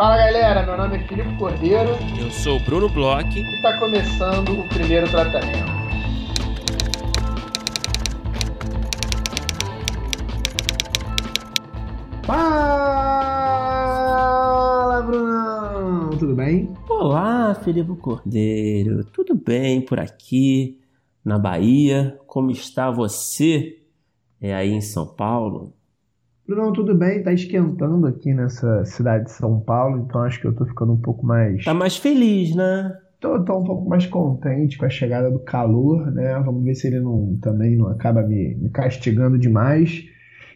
Fala galera, meu nome é Filipe Cordeiro. Eu sou o Bruno Bloch. E está começando o primeiro tratamento. Fala, Brunão! Tudo bem? Olá, Filipe Cordeiro. Tudo bem por aqui na Bahia? Como está você é aí em São Paulo? Bruno, tudo bem, tá esquentando aqui nessa cidade de São Paulo, então acho que eu tô ficando um pouco mais. Tá mais feliz, né? Tô, tô um pouco mais contente com a chegada do calor, né? Vamos ver se ele não também não acaba me, me castigando demais.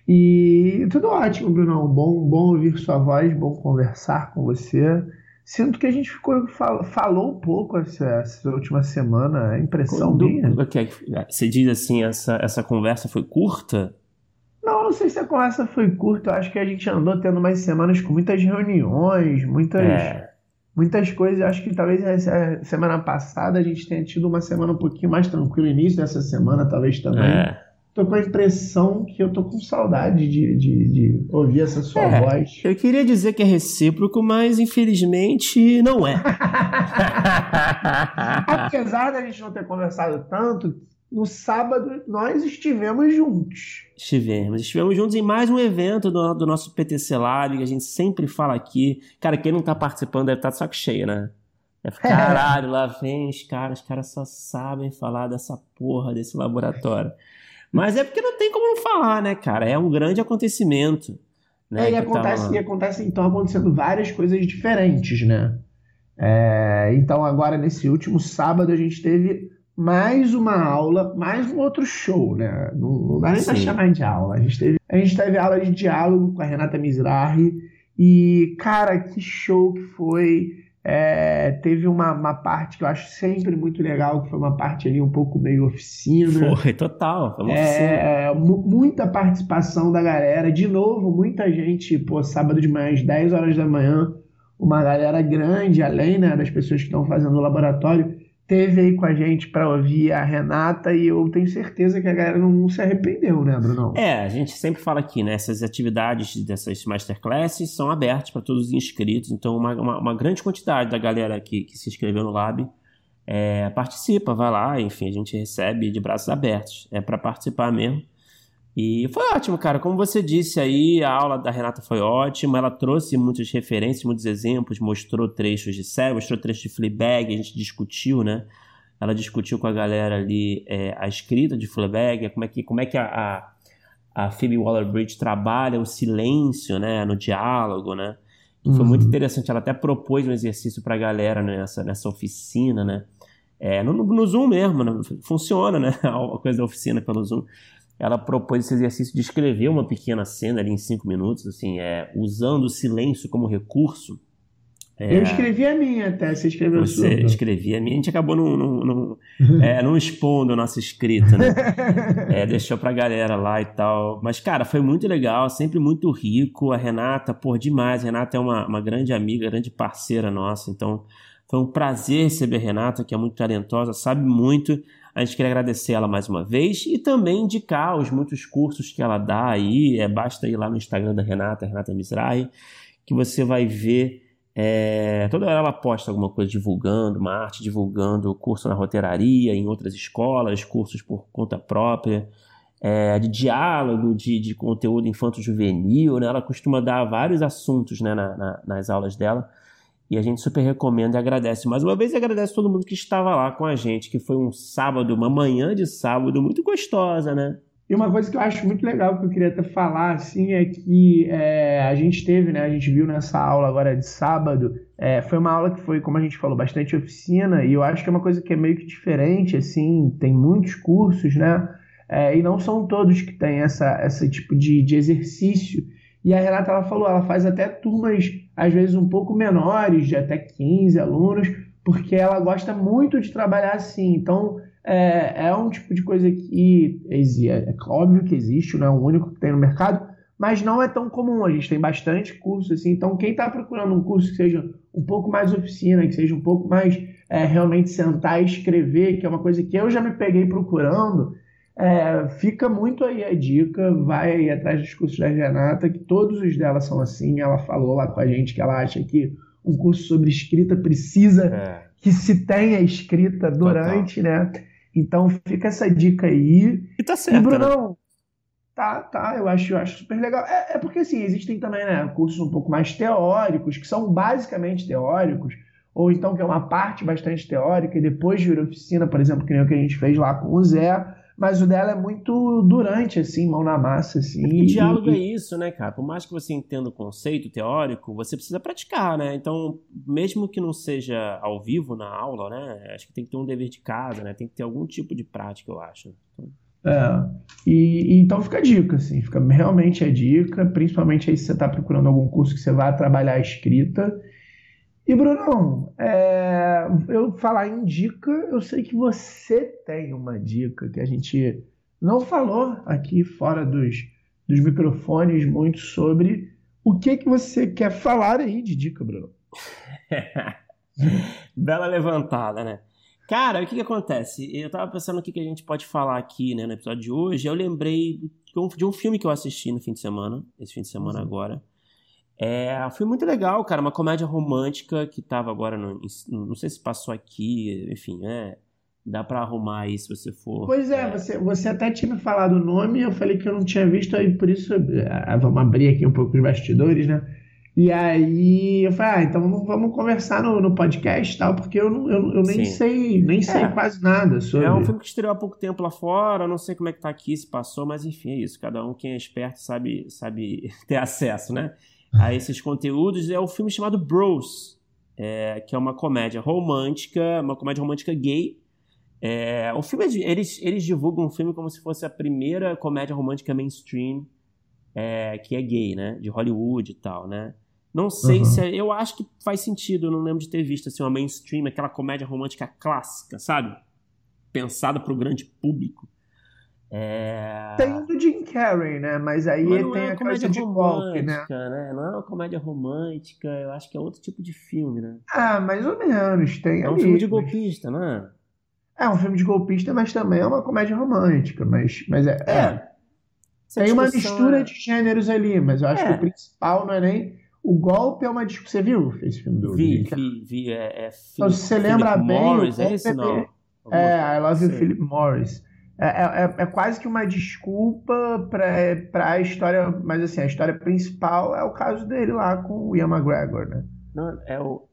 E tudo ótimo, Bruno. Bom, bom ouvir sua voz, bom conversar com você. Sinto que a gente ficou, falou um pouco essa, essa última semana, a impressão Do, minha. Você diz assim, essa, essa conversa foi curta? Não, não sei se a conversa foi curta. Eu acho que a gente andou tendo mais semanas com muitas reuniões, muitas, é. muitas coisas. Eu acho que talvez a semana passada a gente tenha tido uma semana um pouquinho mais tranquila. Início dessa semana, talvez também. É. Tô com a impressão que eu tô com saudade de, de, de ouvir essa sua é, voz. Eu queria dizer que é recíproco, mas infelizmente não é. Apesar da gente não ter conversado tanto, no sábado nós estivemos juntos. Estivemos. Estivemos juntos em mais um evento do, do nosso PTC Lab, que a gente sempre fala aqui. Cara, quem não tá participando deve estar tá de saco cheio, né? Deve, caralho, lá vem os caras, os caras só sabem falar dessa porra desse laboratório. Mas é porque não tem como não falar, né, cara? É um grande acontecimento. Né, é, e acontece, tá... e acontece, então, acontecendo várias coisas diferentes, né? É, então, agora, nesse último sábado, a gente teve mais uma aula, mais um outro show, né? Não, não dá nem Sim. pra chamar de aula. A gente, teve, a gente teve aula de diálogo com a Renata Mizrahi e, cara, que show que foi. É, teve uma, uma, parte que eu acho sempre muito legal, que foi uma parte ali um pouco meio oficina. Foi, total. Foi é, muita participação da galera. De novo, muita gente, pô, sábado de manhã, às 10 horas da manhã, uma galera grande, além né, das pessoas que estão fazendo o laboratório teve aí com a gente para ouvir a Renata e eu tenho certeza que a galera não, se arrependeu, né, Bruno? É, a gente sempre fala aqui, né? Essas atividades dessas masterclasses são abertas para todos os inscritos, então uma, uma, uma, grande quantidade da galera que, que se inscreveu no Lab é, participa, vai lá, enfim, a gente recebe de braços abertos. É para participar mesmo. E foi ótimo, cara. Como você disse aí, a aula da Renata foi ótima. Ela trouxe muitas referências, muitos exemplos, mostrou trechos de série, mostrou trechos de Fleabag, a gente discutiu, né? Ela discutiu com a galera ali é, a escrita de Fleabag, como é que, como é que a, a, a Phoebe Waller-Bridge trabalha o silêncio, né? No diálogo, né? E foi uhum. muito interessante. Ela até propôs um exercício para a galera nessa, nessa oficina, né? É, no, no Zoom mesmo, né? funciona, né? A coisa da oficina pelo Zoom ela propôs esse exercício de escrever uma pequena cena ali em cinco minutos, assim, é, usando o silêncio como recurso. É, eu escrevi a minha até, você escreveu a sua. Você escrevia a minha, a gente acabou não, não, não, é, não expondo a nossa escrita, né? é, deixou pra galera lá e tal. Mas, cara, foi muito legal, sempre muito rico. A Renata, por demais. A Renata é uma, uma grande amiga, grande parceira nossa, então foi um prazer receber a Renata, que é muito talentosa, sabe muito. A gente queria agradecer ela mais uma vez e também indicar os muitos cursos que ela dá aí. É, basta ir lá no Instagram da Renata, Renata Mizrahi, que você vai ver. É, toda hora ela posta alguma coisa divulgando uma arte, divulgando curso na roteiraria, em outras escolas, cursos por conta própria, é, de diálogo, de, de conteúdo infanto-juvenil. Né? Ela costuma dar vários assuntos né, na, na, nas aulas dela. E a gente super recomenda e agradece mais uma vez e agradece todo mundo que estava lá com a gente, que foi um sábado, uma manhã de sábado muito gostosa, né? E uma coisa que eu acho muito legal que eu queria até falar, assim, é que é, a gente teve, né, a gente viu nessa aula agora de sábado, é, foi uma aula que foi, como a gente falou, bastante oficina, e eu acho que é uma coisa que é meio que diferente, assim, tem muitos cursos, né, é, e não são todos que têm essa, esse tipo de, de exercício, e a Renata, ela falou, ela faz até turmas, às vezes, um pouco menores, de até 15 alunos, porque ela gosta muito de trabalhar assim. Então, é, é um tipo de coisa que é, é óbvio que existe, não é o único que tem no mercado, mas não é tão comum. A gente tem bastante curso assim. Então, quem está procurando um curso que seja um pouco mais oficina, que seja um pouco mais é, realmente sentar e escrever, que é uma coisa que eu já me peguei procurando, É, fica muito aí a dica, vai atrás dos cursos da Renata, que todos os dela são assim. Ela falou lá com a gente que ela acha que um curso sobre escrita precisa é. que se tenha escrita durante, Total. né? Então fica essa dica aí. E tá certo. E, Brunão, né? tá, tá, eu acho, eu acho super legal. É, é porque assim, existem também né, cursos um pouco mais teóricos, que são basicamente teóricos, ou então que é uma parte bastante teórica, e depois vira oficina, por exemplo, que nem o que a gente fez lá com o Zé mas o dela é muito durante, assim, mão na massa, assim. o diálogo e... é isso, né, cara? Por mais que você entenda o conceito teórico, você precisa praticar, né? Então, mesmo que não seja ao vivo na aula, né? Acho que tem que ter um dever de casa, né? Tem que ter algum tipo de prática, eu acho. Então... É, e, e, então fica a dica, assim, fica realmente a dica, principalmente aí se você está procurando algum curso que você vai trabalhar a escrita, e, Brunão, é, eu falar em dica, eu sei que você tem uma dica que a gente não falou aqui fora dos, dos microfones muito sobre. O que que você quer falar aí de dica, Bruno? Bela levantada, né? Cara, o que, que acontece? Eu tava pensando o que, que a gente pode falar aqui né, no episódio de hoje. Eu lembrei de um filme que eu assisti no fim de semana, esse fim de semana uhum. agora é, foi muito legal, cara. Uma comédia romântica que tava agora. No, não sei se passou aqui, enfim, é. Dá pra arrumar aí se você for. Pois é, é, Você, você até tinha falado o nome, eu falei que eu não tinha visto, aí por isso é, vamos abrir aqui um pouco os bastidores, né? E aí eu falei, ah, então vamos, vamos conversar no, no podcast e tal, porque eu, não, eu, eu nem Sim. sei, nem sei é. quase nada sobre. É um filme que estreou há pouco tempo lá fora, não sei como é que tá aqui, se passou, mas enfim, é isso. Cada um, quem é esperto, sabe, sabe ter acesso, né? A esses conteúdos é o filme chamado Bros, é, que é uma comédia romântica, uma comédia romântica gay. É, o filme é eles, eles divulgam o filme como se fosse a primeira comédia romântica mainstream é, que é gay, né? De Hollywood e tal, né? Não sei uhum. se. É, eu acho que faz sentido, eu não lembro de ter visto assim, uma mainstream, aquela comédia romântica clássica, sabe? Pensada para o grande público. É... Tem o do Jim Carrey, né? Mas aí Mas tem é a coisa de golpe, né? né? Não é uma comédia romântica, eu acho que é outro tipo de filme, né? Ah, mais ou menos. Tem é um filme de golpista, mas... não é? Um filme de golpista, mas também é uma comédia romântica. Mas, mas é. é. é. Tem uma mistura é... de gêneros ali, mas eu acho que o é. principal não é nem. O golpe é uma discussão. Você viu esse filme do Vi, vi, vi. É, é então, se você lembra bem. Morris, é esse não? É, I Love You, Philip Morris. É, é, é, quase que uma desculpa para a história, mas assim, a história principal é o caso dele lá com o Ian McGregor, né? Não, é o.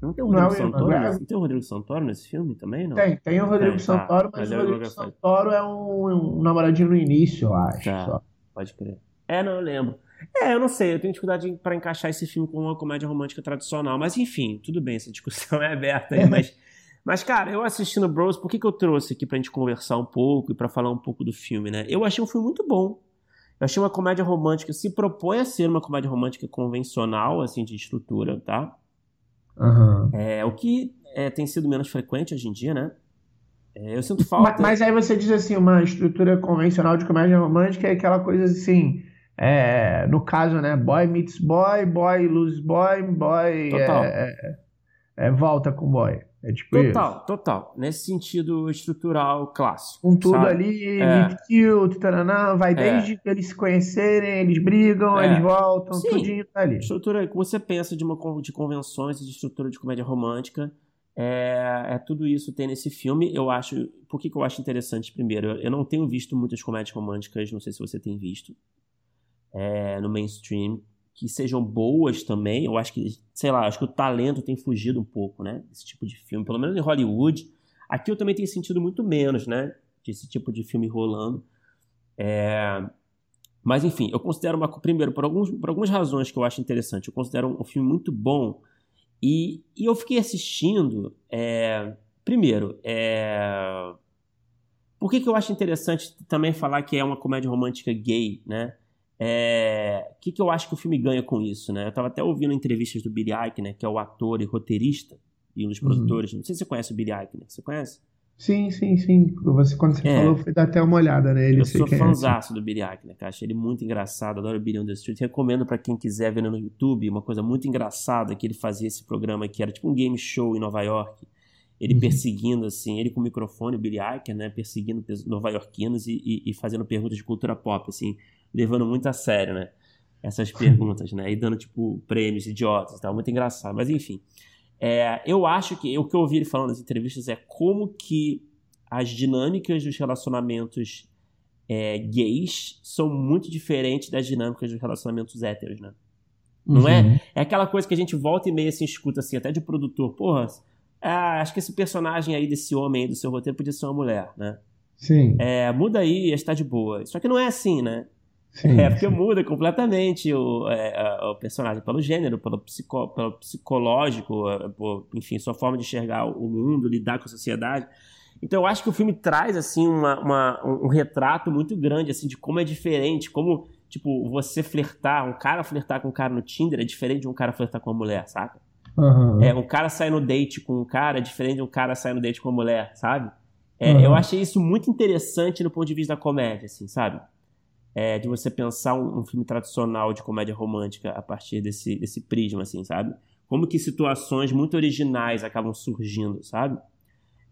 Não tem o Rodrigo, não, Santoro, não tem o Rodrigo Santoro nesse filme também, não? Tem, tem o Rodrigo tem, tá. Santoro, tá. mas, mas, o Rodrigo Santoro é um, um, namoradinho no início, eu acho. Tá. Só. Pode crer. É, não, eu lembro. É, eu não sei, eu tenho dificuldade para encaixar esse filme com uma comédia romântica tradicional, mas enfim, tudo bem, essa discussão é aberta aí, mas mas, cara, eu assistindo Bros, por que, que eu trouxe aqui pra gente conversar um pouco e para falar um pouco do filme, né? Eu achei um filme muito bom. Eu achei uma comédia romântica, se propõe a ser uma comédia romântica convencional, assim, de estrutura, tá? Uhum. É, o que é, tem sido menos frequente hoje em dia, né? É, eu sinto falta. Mas, mas, aí você diz assim, uma estrutura convencional de comédia romântica é aquela coisa assim. É, no caso, né? Boy meets boy, boy lose boy, boy é, é, é, volta com boy. É tipo total, isso. total. Nesse sentido estrutural clássico. Com tudo sabe? ali, é. cute, taranã, vai é. desde que eles se conhecerem, eles brigam, é. eles voltam, Sim. tudinho tá ali. Estrutura que você pensa de, uma, de convenções e de estrutura de comédia romântica. É, é, tudo isso tem nesse filme. Eu acho. Por que, que eu acho interessante primeiro? Eu, eu, não tenho visto muitas comédias românticas, não sei se você tem visto. É, no mainstream que sejam boas também. Eu acho que, sei lá, acho que o talento tem fugido um pouco, né? Esse tipo de filme, pelo menos em Hollywood. Aqui eu também tenho sentido muito menos, né? Desse tipo de filme rolando. É... Mas enfim, eu considero uma. Primeiro, por, alguns, por algumas razões que eu acho interessante, eu considero um, um filme muito bom. E, e eu fiquei assistindo. É... Primeiro, é... por que, que eu acho interessante também falar que é uma comédia romântica gay, né? É, o que, que eu acho que o filme ganha com isso, né? Eu estava até ouvindo entrevistas do Billy Eichner, que é o ator e roteirista e um dos uhum. produtores. Não sei se você conhece o Billy Eichner. Você conhece? Sim, sim, sim. Você, quando você é. falou, foi dar até uma olhada nele. Eu sou é fãzaço do Billy Eichner, cara. Achei ele muito engraçado. Adoro o Billy on the Street. Recomendo para quem quiser ver no YouTube uma coisa muito engraçada que ele fazia esse programa que era tipo um game show em Nova York. ele uhum. perseguindo, assim, ele com o microfone, o Billy Eicher, né, perseguindo nova-iorquinos e, e, e, fazendo perguntas de cultura pop, assim, levando muito a sério, né, essas perguntas, né, e dando, tipo, prêmios idiotas e tal, muito engraçado, mas enfim. É, eu acho que, o que eu ouvi ele falando nas entrevistas é como que as dinâmicas dos relacionamentos é, gays são muito diferentes das dinâmicas dos relacionamentos héteros, né? Não é? uhum. é? É aquela coisa que a gente volta e meia assim, escuta assim, até de produtor, porra, ah, acho que esse personagem aí desse homem aí do seu roteiro podia ser uma mulher, né? Sim. É, muda aí, está de boa. Só que não é assim, né? Sim, é porque sim. muda completamente o, é, o personagem pelo gênero, pelo, psico, pelo psicológico, por, enfim, sua forma de enxergar o mundo, lidar com a sociedade. Então eu acho que o filme traz assim uma, uma, um retrato muito grande assim de como é diferente, como tipo você flertar, um cara flertar com um cara no Tinder é diferente de um cara flertar com uma mulher, saca? Uhum. É, um cara sair no date com um cara é diferente de um cara sair no date com uma mulher, sabe? É, uhum. Eu achei isso muito interessante no ponto de vista da comédia, assim, sabe? É, de você pensar um, um, filme tradicional de comédia romântica a partir desse, desse prisma, assim, sabe? Como que situações muito originais acabam surgindo, sabe?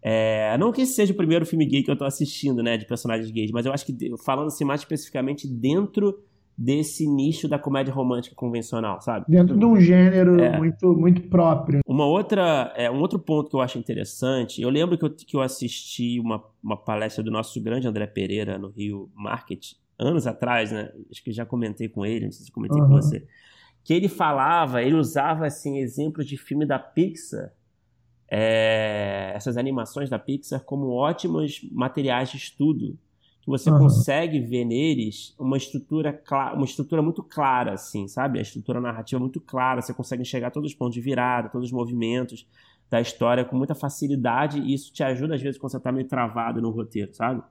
É, não que esse seja o primeiro filme gay que eu tô assistindo, né, de personagens gays, mas eu acho que, falando assim mais especificamente dentro desse nicho da comédia romântica convencional, sabe? Dentro de um gênero é. muito, muito próprio. Uma outra, é, um outro ponto que eu acho interessante, eu lembro que eu, que eu assisti uma, uma palestra do nosso grande André Pereira no Rio Market, anos atrás, né? Acho que já comentei com ele, não sei se comentei uhum. com você. Que ele falava, ele usava assim exemplos de filme da Pixar é, essas animações da Pixar como ótimos materiais de estudo que você uhum. consegue ver neles uma estrutura uma estrutura muito clara assim sabe a estrutura narrativa muito clara você consegue enxergar todos os pontos de virada todos os movimentos da história com muita facilidade e isso te ajuda às vezes quando você está meio travado no roteiro sabe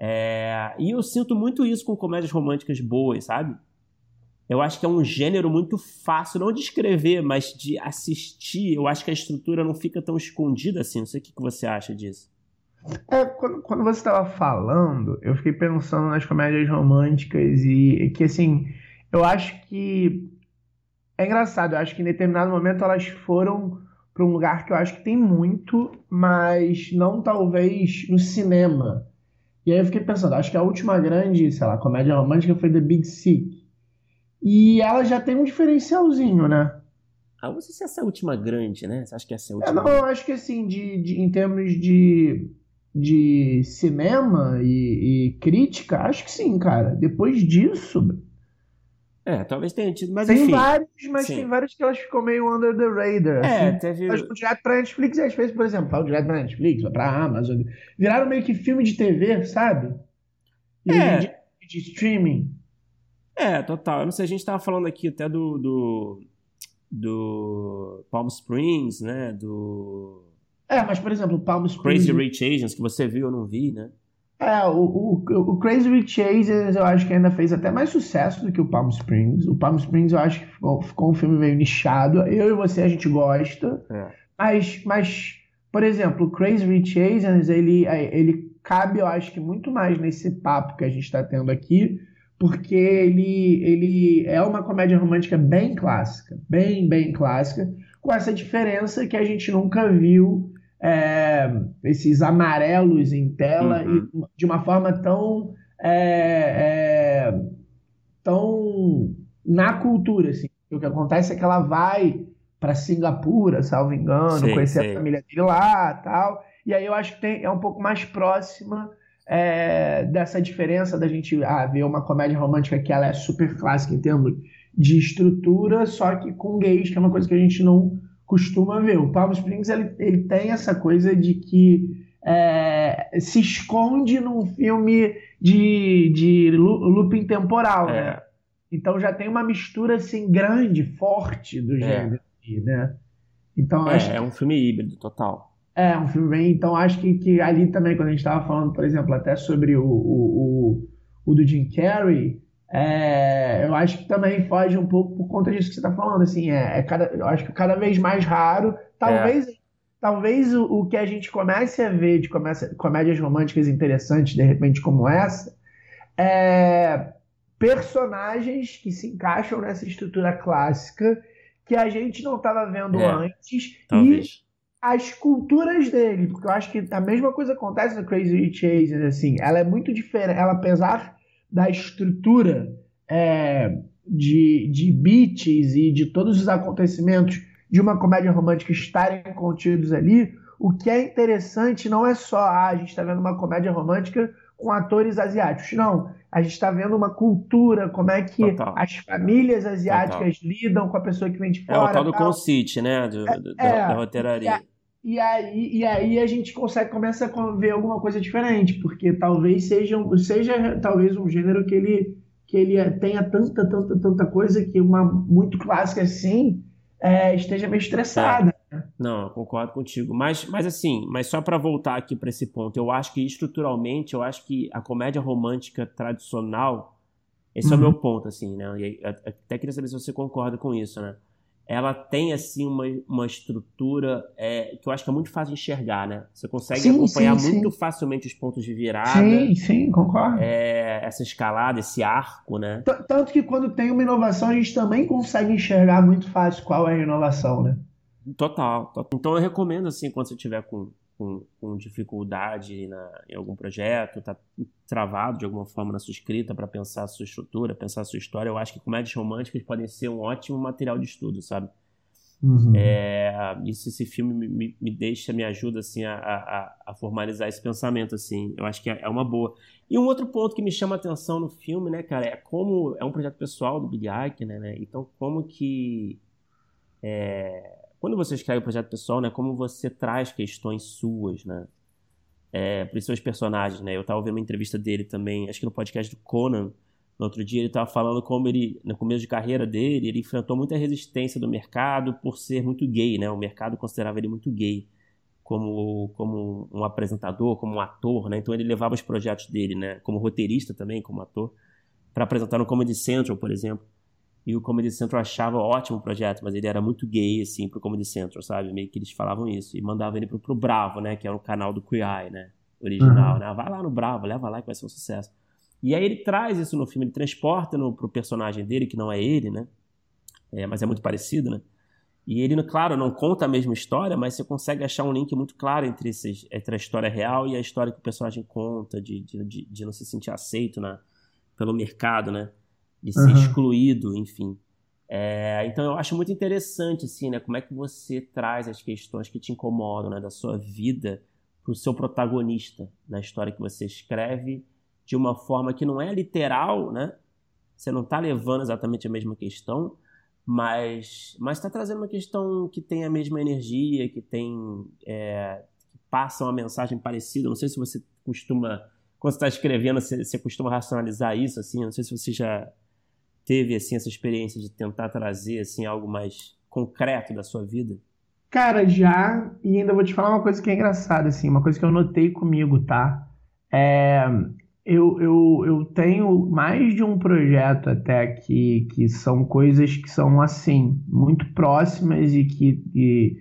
é, e eu sinto muito isso com comédias românticas boas sabe eu acho que é um gênero muito fácil, não de escrever, mas de assistir. Eu acho que a estrutura não fica tão escondida assim. Não sei o que você acha disso. É, quando, quando você estava falando, eu fiquei pensando nas comédias românticas e que, assim, eu acho que. É engraçado, eu acho que em determinado momento elas foram para um lugar que eu acho que tem muito, mas não talvez no cinema. E aí eu fiquei pensando, acho que a última grande, sei lá, comédia romântica foi The Big Sick e ela já tem um diferencialzinho, né? Ah, não sei se essa é a última grande, né? Você acha que essa é a última? É, não, eu acho que assim, de, de, em termos de, de cinema e, e, crítica, acho que sim, cara. Depois disso. É, talvez tenha tido, mas tem enfim. vários, mas sim. tem vários que elas ficam meio under the radar. É, assim. teve. Elas vão direto pra Netflix e às vezes, por exemplo, falam direto pra Netflix ou pra Amazon. Viraram meio que filme de TV, sabe? E é. de, de streaming. É, total. Eu não sei, a gente tava falando aqui até do, do, do Palm Springs, né? Do. É, mas por exemplo, Palm Springs. Crazy Rich Asians, que você viu, eu não vi, né? É, o, o, o Crazy Rich Asians eu acho que ainda fez até mais sucesso do que o Palm Springs. O Palm Springs eu acho que ficou, ficou um filme meio nichado. Eu e você a gente gosta. É. Mas, mas, por exemplo, o Crazy Rich Asians, ele, ele cabe, eu acho que muito mais nesse papo que a gente está tendo aqui porque ele, ele é uma comédia romântica bem clássica, bem, bem clássica, com essa diferença que a gente nunca viu é, esses amarelos em tela uhum. de uma forma tão é, é, tão na cultura assim. O que acontece é que ela vai para Singapura, salvo engano, sim, conhecer sim. a família dele lá, tal. E aí eu acho que tem, é um pouco mais próxima é, dessa diferença da gente ah, ver uma comédia romântica que ela é super clássica em termos de estrutura, só que com gays, que é uma coisa que a gente não costuma ver. O Palm Springs ele, ele tem essa coisa de que é, se esconde num filme de, de looping temporal, é. né? Então já tem uma mistura assim grande, forte do é. gênero, né? Então é, acho... é um filme híbrido total. É, um filme bem. Então acho que, que ali também, quando a gente estava falando, por exemplo, até sobre o, o, o, o do Jim Carrey, é, eu acho que também foge um pouco por conta disso que você está falando. Assim, é, é, cada, eu acho que cada vez mais raro. Talvez, é. talvez o, o, que a gente comece a ver de comece, comédias românticas interessantes, de repente, como essa, é personagens que se encaixam nessa estrutura clássica que a gente não estava vendo é, antes. Talvez. E as culturas dele, porque eu acho que a mesma coisa acontece no Crazy Rich Asians, assim, ela é muito diferente, ela apesar da estrutura é, de, de beats e de todos os acontecimentos de uma comédia romântica estarem contidos ali, o que é interessante não é só ah, a gente está vendo uma comédia romântica com atores asiáticos, não. A gente está vendo uma cultura, como é que Total. as famílias asiáticas Total. lidam com a pessoa que vem de fora. É o tal do conceit, né? Do, do, é, da roteiraria. E aí, e aí a gente consegue começa a ver alguma coisa diferente, porque talvez seja, seja talvez um gênero que ele, que ele tenha tanta, tanta, tanta coisa que uma muito clássica assim é, esteja meio estressada. É. Não, concordo contigo. Mas, mas assim, mas só para voltar aqui para esse ponto, eu acho que estruturalmente, eu acho que a comédia romântica tradicional, esse uhum. é o meu ponto, assim, né? E até queria saber se você concorda com isso, né? Ela tem assim uma, uma estrutura é, que eu acho que é muito fácil de enxergar, né? Você consegue sim, acompanhar sim, muito sim. facilmente os pontos de virada. Sim, sim, concordo. É, essa escalada, esse arco, né? T Tanto que quando tem uma inovação, a gente também consegue enxergar muito fácil qual é a inovação, né? Total, total. Então eu recomendo, assim, quando você tiver com com, com dificuldade na, em algum projeto, está travado de alguma forma na sua escrita para pensar a sua estrutura, pensar a sua história, eu acho que comédias românticas podem ser um ótimo material de estudo, sabe? Uhum. É, isso, esse filme me, me, me, deixa, me ajuda assim a, a, a, formalizar esse pensamento, assim. Eu acho que é, é, uma boa. E um outro ponto que me chama a atenção no filme, né, cara, é como é um projeto pessoal do Billy Eichner, né? Então, como que é, quando você escreve o projeto pessoal, né, como você traz questões suas, né, é, para os seus personagens, né? Eu estava vendo uma entrevista dele também, acho que no podcast do Conan, no outro dia ele estava falando como ele, no começo de carreira dele, ele enfrentou muita resistência do mercado por ser muito gay, né? O mercado considerava ele muito gay como, como um apresentador, como um ator, né? Então ele levava os projetos dele, né? Como roteirista também, como ator, para apresentar no Comedy Central, por exemplo. E o Comedy Central achava ótimo o projeto, mas ele era muito gay, assim, pro Comedy Central, sabe? Meio que eles falavam isso. E mandavam ele pro, pro Bravo, né? Que era o canal do Queer Eye, né? Original, uhum. né? Vai lá no Bravo, leva lá que vai ser um sucesso. E aí ele traz isso no filme, ele transporta no, pro personagem dele, que não é ele, né? É, mas é muito parecido, né? E ele, claro, não conta a mesma história, mas você consegue achar um link muito claro entre, esses, entre a história real e a história que o personagem conta, de, de, de, de não se sentir aceito na, pelo mercado, né? De ser uhum. excluído, enfim. É, então eu acho muito interessante, assim, né? Como é que você traz as questões que te incomodam, né, da sua vida para o seu protagonista na história que você escreve de uma forma que não é literal, né? Você não está levando exatamente a mesma questão, mas mas está trazendo uma questão que tem a mesma energia, que tem é, que passa uma mensagem parecida. Não sei se você costuma quando está escrevendo, você, você costuma racionalizar isso, assim. Não sei se você já teve assim essa experiência de tentar trazer assim algo mais concreto da sua vida? Cara, já, e ainda vou te falar uma coisa que é engraçada, assim, uma coisa que eu notei comigo, tá? É, eu, eu, eu tenho mais de um projeto até que, que são coisas que são, assim, muito próximas e que, e,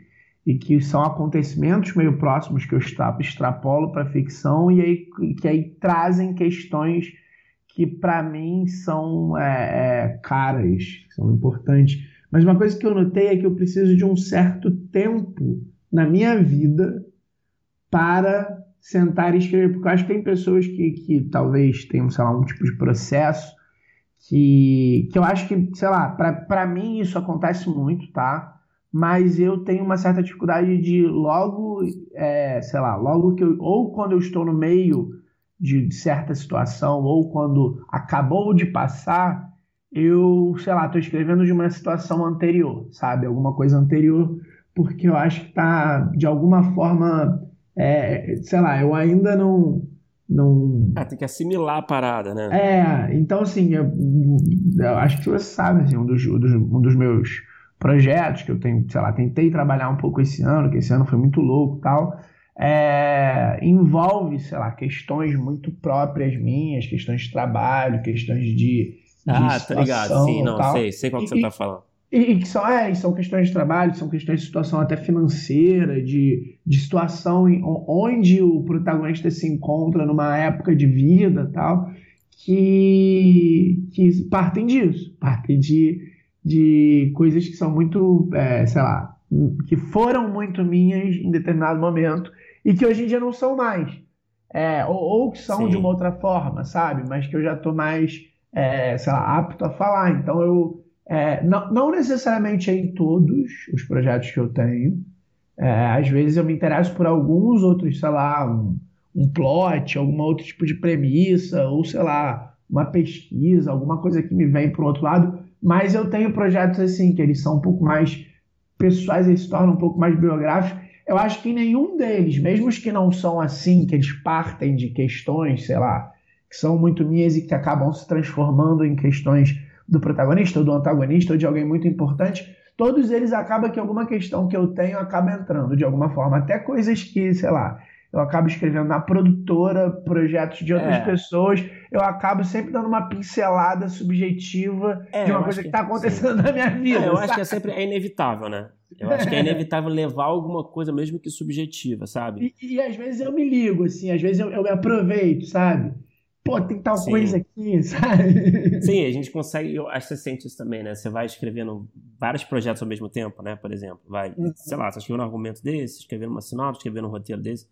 e que são acontecimentos meio próximos que eu extrapolo para ficção e aí, que aí trazem questões que para mim são é, é, caras, são importantes. Mas uma coisa que eu notei é que eu preciso de um certo tempo na minha vida para sentar e escrever, porque eu acho que tem pessoas que, que talvez tenham, sei lá, um tipo de processo que, que eu acho que, sei lá, para mim isso acontece muito, tá? Mas eu tenho uma certa dificuldade de logo, é, sei lá, logo que eu, ou quando eu estou no meio de certa situação ou quando acabou de passar, eu, sei lá, estou escrevendo de uma situação anterior, sabe? Alguma coisa anterior, porque eu acho que está, de alguma forma, é, sei lá, eu ainda não. não... Ah, tem que assimilar a parada, né? É, então, assim, eu, eu acho que você sabe, assim, um dos, um dos meus projetos que eu tenho, sei lá, tentei trabalhar um pouco esse ano, que esse ano foi muito louco e tal é, envolve, sei lá, questões muito próprias minhas, questões de trabalho, questões de. de ah, tá ligado, sim, não, tal. sei, sei qual que você tá falando. E, e, que são, é, são questões de trabalho, são questões de situação até financeira, de, de situação em, onde o protagonista se encontra numa época de vida tal, que, que partem disso, partem de, de coisas que são muito, é, sei lá, que foram muito minhas em determinado momento e que hoje em dia não são mais. É, ou, ou, que são Sim. de uma outra forma, sabe? Mas que eu já estou mais, é, sei lá, apto a falar. Então eu. É, não, não necessariamente em todos os projetos que eu tenho. É, às vezes eu me interesso por alguns outros, sei lá, um, um plot, algum outro tipo de premissa, ou sei lá, uma pesquisa, alguma coisa que me vem para o outro lado. Mas eu tenho projetos assim, que eles são um pouco mais pessoais, eles se tornam um pouco mais biográficos eu acho que nenhum deles, mesmo os que não são assim, que eles partem de questões, sei lá, que são muito minhas e que acabam se transformando em questões do protagonista ou do antagonista ou de alguém muito importante, todos eles acabam que alguma questão que eu tenho acaba entrando de alguma forma. Até coisas que, sei lá, eu acabo escrevendo na produtora, projetos de outras é. pessoas, eu acabo sempre dando uma pincelada subjetiva é, de uma coisa que está acontecendo sim. na minha vida. É, eu sabe? acho que é sempre é inevitável, né? Eu acho que é inevitável levar alguma coisa, mesmo que subjetiva, sabe? E, e às vezes eu me ligo, assim, às vezes eu, eu me aproveito, sabe? Pô, tem tal Sim. coisa aqui, sabe? Sim, a gente consegue, eu acho que você sente isso também, né? Você vai escrevendo vários projetos ao mesmo tempo, né? Por exemplo, vai, uhum. sei lá, você escrevendo um argumento desse, escrevendo uma sinopse, escrevendo um roteiro desse,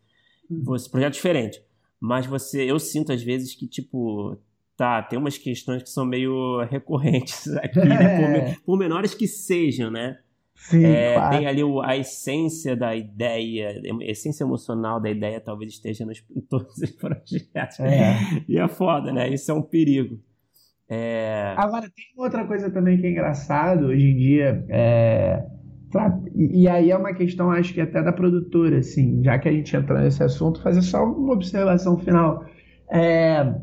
uhum. projeto diferente. Mas você, eu sinto às vezes que, tipo, tá, tem umas questões que são meio recorrentes aqui, né? Por, por menores que sejam, né? Sim, é, claro. Tem ali o, a essência da ideia, a essência emocional da ideia talvez esteja nos, em todos os projetos. É. E é foda, né? Isso é um perigo. É... Agora, tem outra coisa também que é engraçado hoje em dia. É... E, aí é uma questão, acho que até da produtora, assim, já que a gente entrou nesse assunto, fazer só uma observação final. É...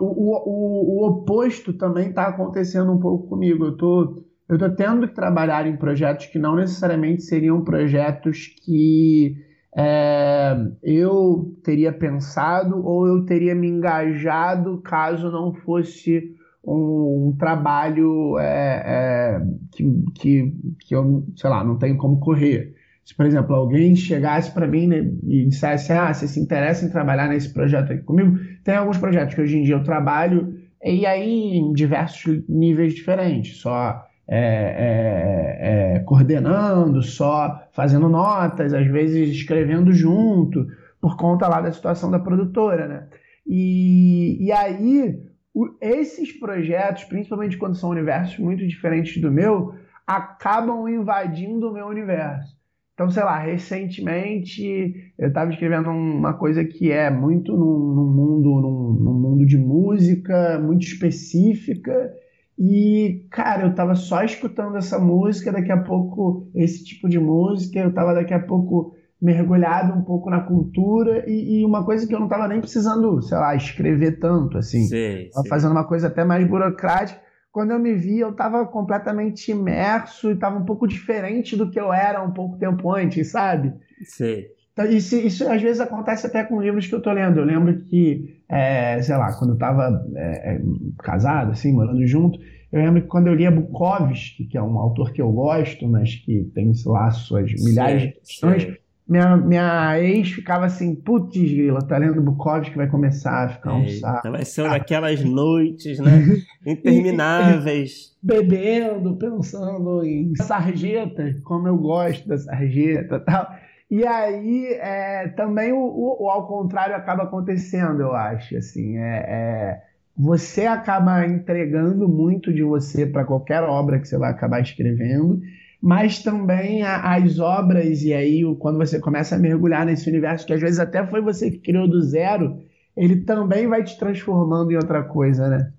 O, o, o, o oposto também está acontecendo um pouco comigo. Eu tô eu estou tendo que trabalhar em projetos que não necessariamente seriam projetos que é, eu teria pensado ou eu teria me engajado caso não fosse um, um trabalho é, é, que, que, que eu, sei lá, não tenho como correr. Se, por exemplo, alguém chegasse para mim né, e dissesse, ah, você se interessa em trabalhar nesse projeto aqui comigo? Tem alguns projetos que hoje em dia eu trabalho e aí em diversos níveis diferentes, só é, é, é, coordenando, só fazendo notas, às vezes escrevendo junto, por conta lá da situação da produtora, né? E, e aí, o, esses projetos, principalmente quando são universos muito diferentes do meu, acabam invadindo o meu universo. Então, sei lá, recentemente eu estava escrevendo uma coisa que é muito num mundo, num, num mundo de música, muito específica, e, cara, eu tava só escutando essa música, daqui a pouco, esse tipo de música, eu tava daqui a pouco mergulhado um pouco na cultura e, e uma coisa que eu não tava nem precisando, sei lá, escrever tanto, assim. Sim, sim. Fazendo uma coisa até mais burocrática. Quando eu me vi, eu tava completamente imerso e tava um pouco diferente do que eu era um pouco tempo antes, sabe? Sim. Então, isso, isso, às vezes acontece até com livros que eu tô lendo. Eu lembro que, é, sei lá, quando eu tava é, é, casado, assim, morando junto, eu lembro que quando eu lia Bukowski, que é um autor que eu gosto, mas que tem, sei lá, suas milhares sim, de questões, minha, minha ex ficava assim, putz, grila, tá lendo Bukowski, vai começar a ficar um Eita, saco. Vai ser aquelas noites, né, intermináveis. Bebendo, pensando em sarjeta, como eu gosto da sarjeta e tal. E aí, é, também o, o, o, ao contrário acaba acontecendo, eu acho. Assim, é, é você acaba entregando muito de você para qualquer obra que você vai acabar escrevendo, mas também a, as obras, e aí quando você começa a mergulhar nesse universo, que às vezes até foi você que criou do zero, ele também vai te transformando em outra coisa, né?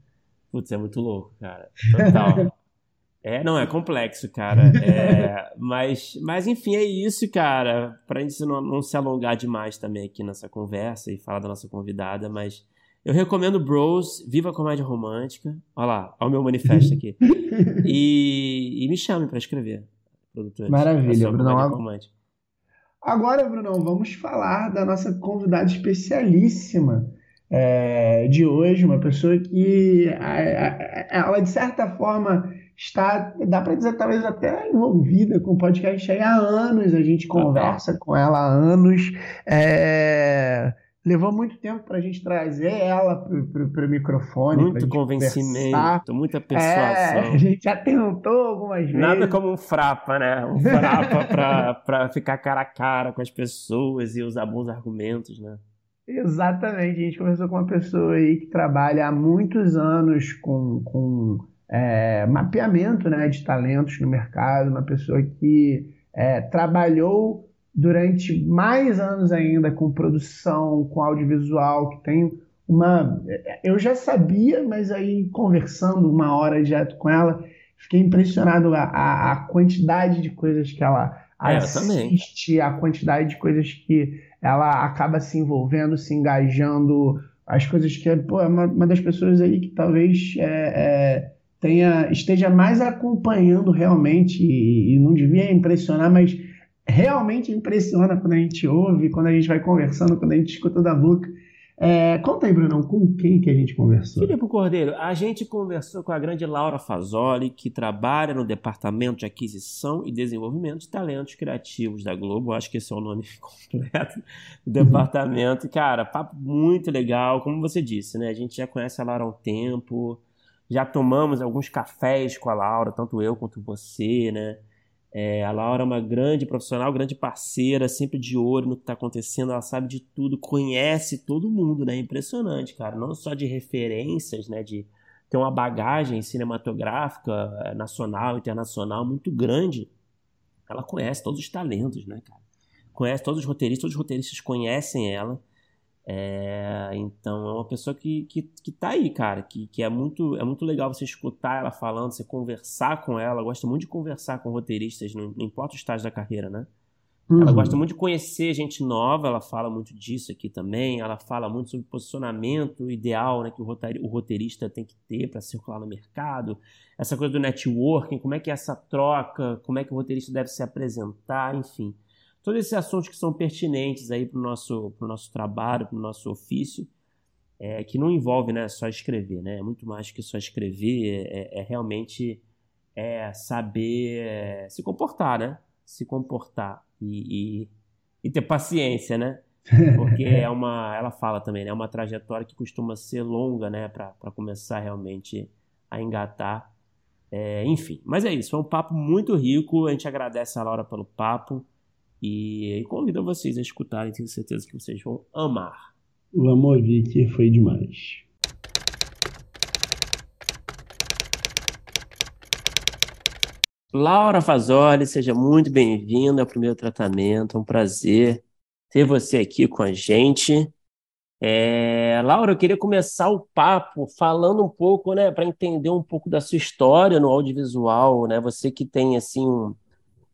Putz, é muito louco, cara. Total. É, não, é complexo, cara. É, mas, mas, enfim, é isso, cara. Pra gente não, não, se alongar demais também aqui nessa conversa e falar da nossa convidada, mas eu recomendo Bros, Viva a Comédia Romântica. Olha lá, olha o meu manifesto aqui. e, e me chame para escrever. Produtores, Maravilha, Bruno. Agora, Bruno, vamos falar da nossa convidada especialíssima é, de hoje, uma pessoa que ela, de certa forma, está, dá para dizer, talvez até envolvida com o podcast aí há anos, a gente conversa com ela há anos. É, levou muito tempo para a gente trazer ela para o microfone. Muito convencimento, conversar. muita persuasão. É, a gente já tentou algumas vezes. Nada como um frapa, né? Um frapa para ficar cara a cara com as pessoas e usar bons argumentos, né? Exatamente. A gente conversou com uma pessoa aí que trabalha há muitos anos com, com é, mapeamento né, de talentos no mercado, uma pessoa que é, trabalhou durante mais anos ainda com produção, com audiovisual, que tem uma. Eu já sabia, mas aí conversando uma hora direto com ela, fiquei impressionado a, a, a quantidade de coisas que ela é, assiste, a quantidade de coisas que ela acaba se envolvendo, se engajando, as coisas que pô, é uma, uma das pessoas aí que talvez é, é, tenha esteja mais acompanhando realmente e, e não devia impressionar, mas realmente impressiona quando a gente ouve, quando a gente vai conversando, quando a gente escuta da boca. É, conta aí, Brunão, com quem que a gente conversou? Filipe Cordeiro, a gente conversou com a grande Laura Fazoli, que trabalha no Departamento de Aquisição e Desenvolvimento de Talentos Criativos da Globo. Acho que esse é o nome completo do departamento. E, cara, papo muito legal. Como você disse, né? A gente já conhece a Laura há um tempo, já tomamos alguns cafés com a Laura, tanto eu quanto você, né? É, a Laura é uma grande profissional, grande parceira, sempre de olho no que está acontecendo, ela sabe de tudo, conhece todo mundo, né? Impressionante, cara. Não só de referências, né? De ter uma bagagem cinematográfica eh, nacional, internacional muito grande. Ela conhece todos os talentos, né, cara? Conhece todos os roteiristas, todos os roteiristas conhecem ela. É, então é uma pessoa que, que, que tá aí, cara, que, que é, muito, é muito legal você escutar ela falando, você conversar com ela, gosta muito de conversar com roteiristas, não, não importa o estágio da carreira, né? Uhum. Ela gosta muito de conhecer gente nova, ela fala muito disso aqui também, ela fala muito sobre posicionamento ideal né, que o roteirista tem que ter para circular no mercado, essa coisa do networking, como é que é essa troca, como é que o roteirista deve se apresentar, enfim todos esses assuntos que são pertinentes aí para o nosso, pro nosso trabalho, para o nosso ofício, é, que não envolve né, só escrever, né? É muito mais que só escrever, é, é realmente é saber é, se comportar, né? Se comportar e, e, e, ter paciência, né? Porque é uma, ela fala também, né? É uma trajetória que costuma ser longa, né? Para começar realmente a engatar. É, enfim, mas é isso. Foi um papo muito rico. A gente agradece a Laura pelo papo. E, convido vocês a escutarem, tenho certeza que vocês vão amar. Vamos ouvir que foi demais. Laura Fazoli, seja muito bem-vinda ao primeiro tratamento. É um prazer ter você aqui com a gente. É, Laura, eu queria começar o papo falando um pouco, né, para entender um pouco da sua história no audiovisual, né? Você que tem assim um,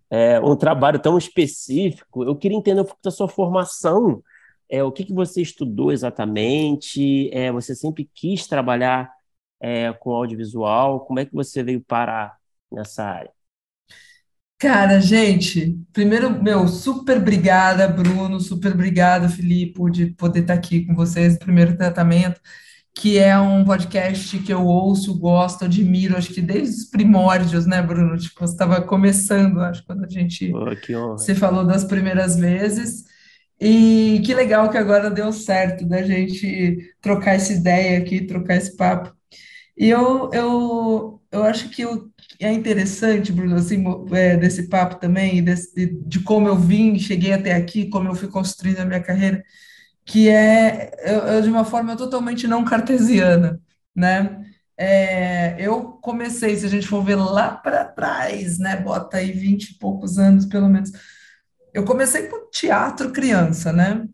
é, um trabalho tão específico. Eu queria entender um pouco da sua formação. É, o que, que você estudou exatamente? É, você sempre quis trabalhar é, com audiovisual? Como é que você veio parar nessa área? Cara, gente, primeiro, meu, super obrigada, Bruno, super obrigada, Filipe, de poder estar aqui com vocês primeiro tratamento que é um podcast que eu ouço, gosto, admiro, acho que desde os primórdios, né, Bruno? Tipo, você estava começando, acho, quando a gente oh, se falou das primeiras vezes. E que legal que agora deu certo da gente trocar essa ideia aqui, trocar esse papo. E eu, eu, eu acho que o é interessante, Bruno, assim, é, desse papo também, desse, de como eu vim, cheguei até aqui, como eu fui construindo a minha carreira, que é eu, de uma forma totalmente não cartesiana, né? É, eu comecei, se a gente for ver lá para trás, né? Bota aí 20 e poucos anos, pelo menos. Eu comecei com teatro criança, né?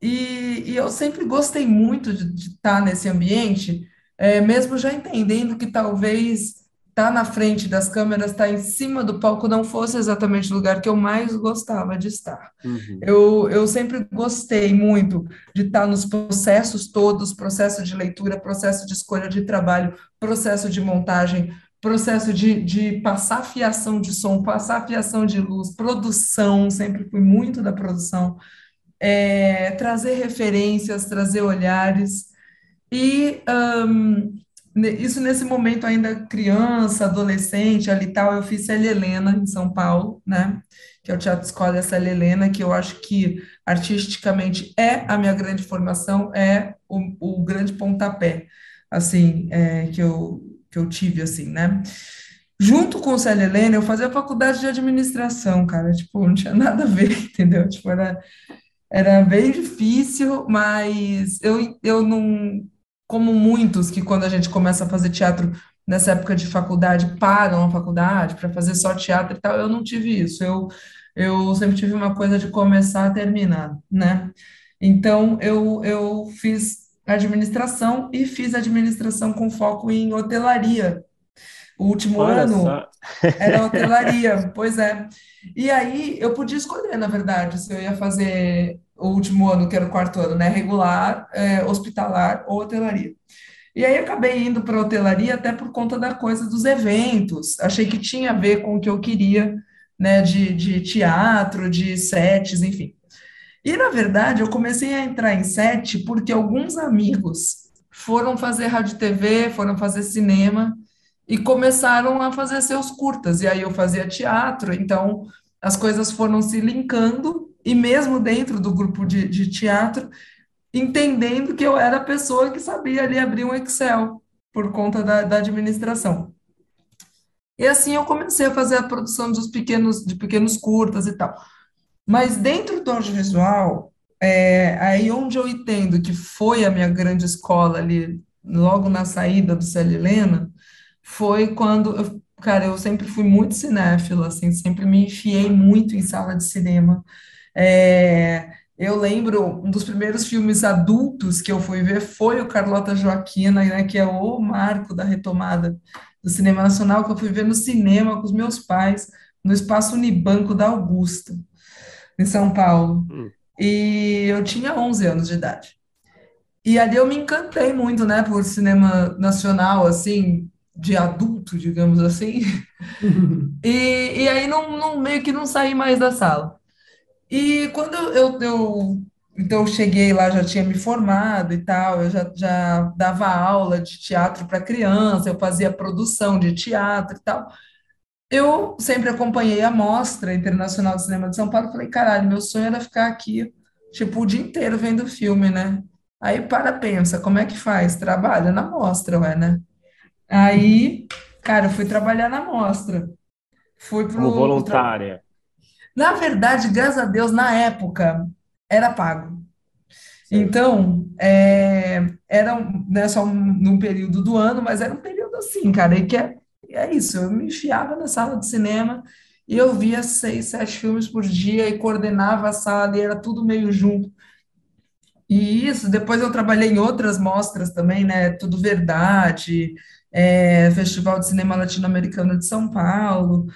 E, e eu sempre gostei muito de, estar nesse ambiente, é, mesmo já entendendo que talvez tá na frente das câmeras, estar tá em cima do palco não fosse exatamente o lugar que eu mais gostava de estar. Uhum. Eu, eu sempre gostei muito de estar tá nos processos todos, processo de leitura, processo de escolha de trabalho, processo de montagem, processo de, de passar fiação de som, passar fiação de luz, produção, sempre fui muito da produção, é, trazer referências, trazer olhares, e um, isso nesse momento ainda criança, adolescente, ali tal, eu fiz Célia Helena em São Paulo, né? Que é o Teatro Escola Célia Helena, que eu acho que artisticamente é a minha grande formação, é o, o grande pontapé, assim, é, que eu, que eu tive, assim, né? Junto com Célia Helena, eu fazia faculdade de administração, cara, tipo, não tinha nada a ver, entendeu? Tipo, era, era bem difícil, mas eu, eu não como muitos que quando a gente começa a fazer teatro nessa época de faculdade, param a faculdade para fazer só teatro e tal, eu não tive isso. Eu, eu sempre tive uma coisa de começar a terminar, né? Então, eu, eu fiz administração e fiz administração com foco em hotelaria. O último Olha ano só. era hotelaria, pois é. E aí eu podia escolher, na verdade, se eu ia fazer o último ano, que era o quarto ano, né? Regular, é, hospitalar ou hotelaria. E aí acabei indo para a hotelaria até por conta da coisa dos eventos. Achei que tinha a ver com o que eu queria, né? De, de teatro, de sets, enfim. E na verdade eu comecei a entrar em set porque alguns amigos foram fazer rádio TV, foram fazer cinema e começaram a fazer seus curtas. E aí eu fazia teatro, então as coisas foram se linkando, e mesmo dentro do grupo de, de teatro, entendendo que eu era a pessoa que sabia ali abrir um Excel por conta da, da administração. E assim eu comecei a fazer a produção dos pequenos, de pequenos curtas e tal. Mas dentro do audiovisual, é, aí onde eu entendo que foi a minha grande escola ali, logo na saída do Célia Helena, foi quando, eu, cara, eu sempre fui muito cinéfila, assim, sempre me enfiei muito em sala de cinema. É, eu lembro, um dos primeiros filmes adultos que eu fui ver foi o Carlota Joaquina, né, que é o marco da retomada do cinema nacional, que eu fui ver no cinema com os meus pais, no Espaço Unibanco da Augusta, em São Paulo. Hum. E eu tinha 11 anos de idade. E ali eu me encantei muito, né, por cinema nacional, assim, de adulto, digamos assim. E, e aí não, não, meio que não saí mais da sala. E quando eu, eu, então eu cheguei lá, já tinha me formado e tal, eu já, já dava aula de teatro para criança, eu fazia produção de teatro e tal. Eu sempre acompanhei a Mostra Internacional de Cinema de São Paulo, falei, caralho, meu sonho era ficar aqui, tipo, o dia inteiro vendo filme, né? Aí para, pensa, como é que faz? Trabalha na mostra, ué, né? Aí, cara, eu fui trabalhar na mostra. Fui Como pro, tra- voluntária. Na verdade, graças a Deus, na época, era pago. Então, é, era um- não é só um, num período do ano, mas era um período assim, cara, e que é, é isso, eu me enfiava na sala de cinema e eu via seis, sete filmes por dia e coordenava a sala e era tudo meio junto. E isso, depois eu trabalhei em outras mostras também, né? Tudo Verdade, é, Festival de Cinema Latino-Americano de São Paulo,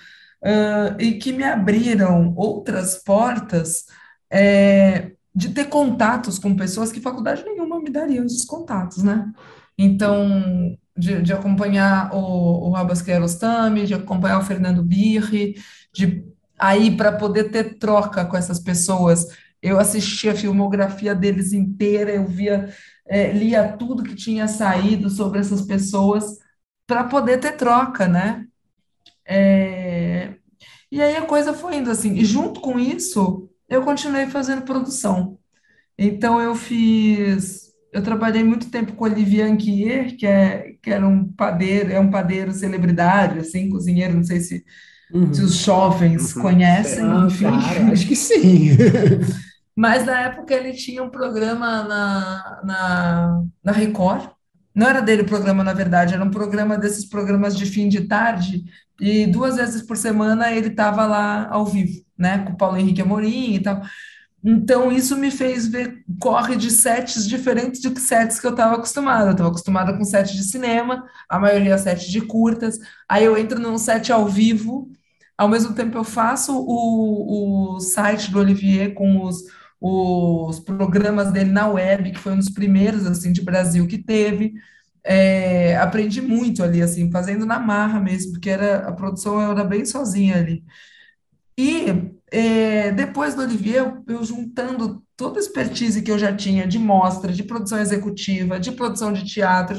ãh, e que me abriram outras portas, é, de ter contatos com pessoas que faculdade nenhuma me daria esses contatos, né? Então, de, de acompanhar o, o Abbas Kiarostami, de acompanhar o Fernando Birri, de aí para poder ter troca com essas pessoas eu assistia a filmografia deles inteira, eu via, é, lia tudo que tinha saído sobre essas pessoas para poder ter troca, né? É, e aí a coisa foi indo assim. E junto com isso, eu continuei fazendo produção. Então eu fiz, eu trabalhei muito tempo com Olivier Anquier, que é que era um padeiro, é um padeiro celebridade, assim, cozinheiro, não sei se, se os Uhum. jovens Uhum, conhecem, Ah, enfim. claro, acho que sim. Mas na época ele tinha um programa na, na, na Record. Não era dele o programa, na verdade, era um programa desses programas de fim de tarde. E duas vezes por semana ele estava lá ao vivo, né? Com o Paulo Henrique Amorim e tal. Então isso me fez ver corre de sets diferentes que sets que eu estava acostumada. Eu estava acostumada com set de cinema, a maioria set de curtas. Aí eu entro num set ao vivo. Ao mesmo tempo, eu faço o, o site do Olivier com os, os programas dele na web, que foi um dos primeiros assim de Brasil que teve. É, aprendi muito ali, assim, fazendo na marra mesmo, porque era, a produção era bem sozinha ali. E é, depois do Olivier, eu, eu juntando toda a expertise que eu já tinha de mostra, de produção executiva, de produção de teatro,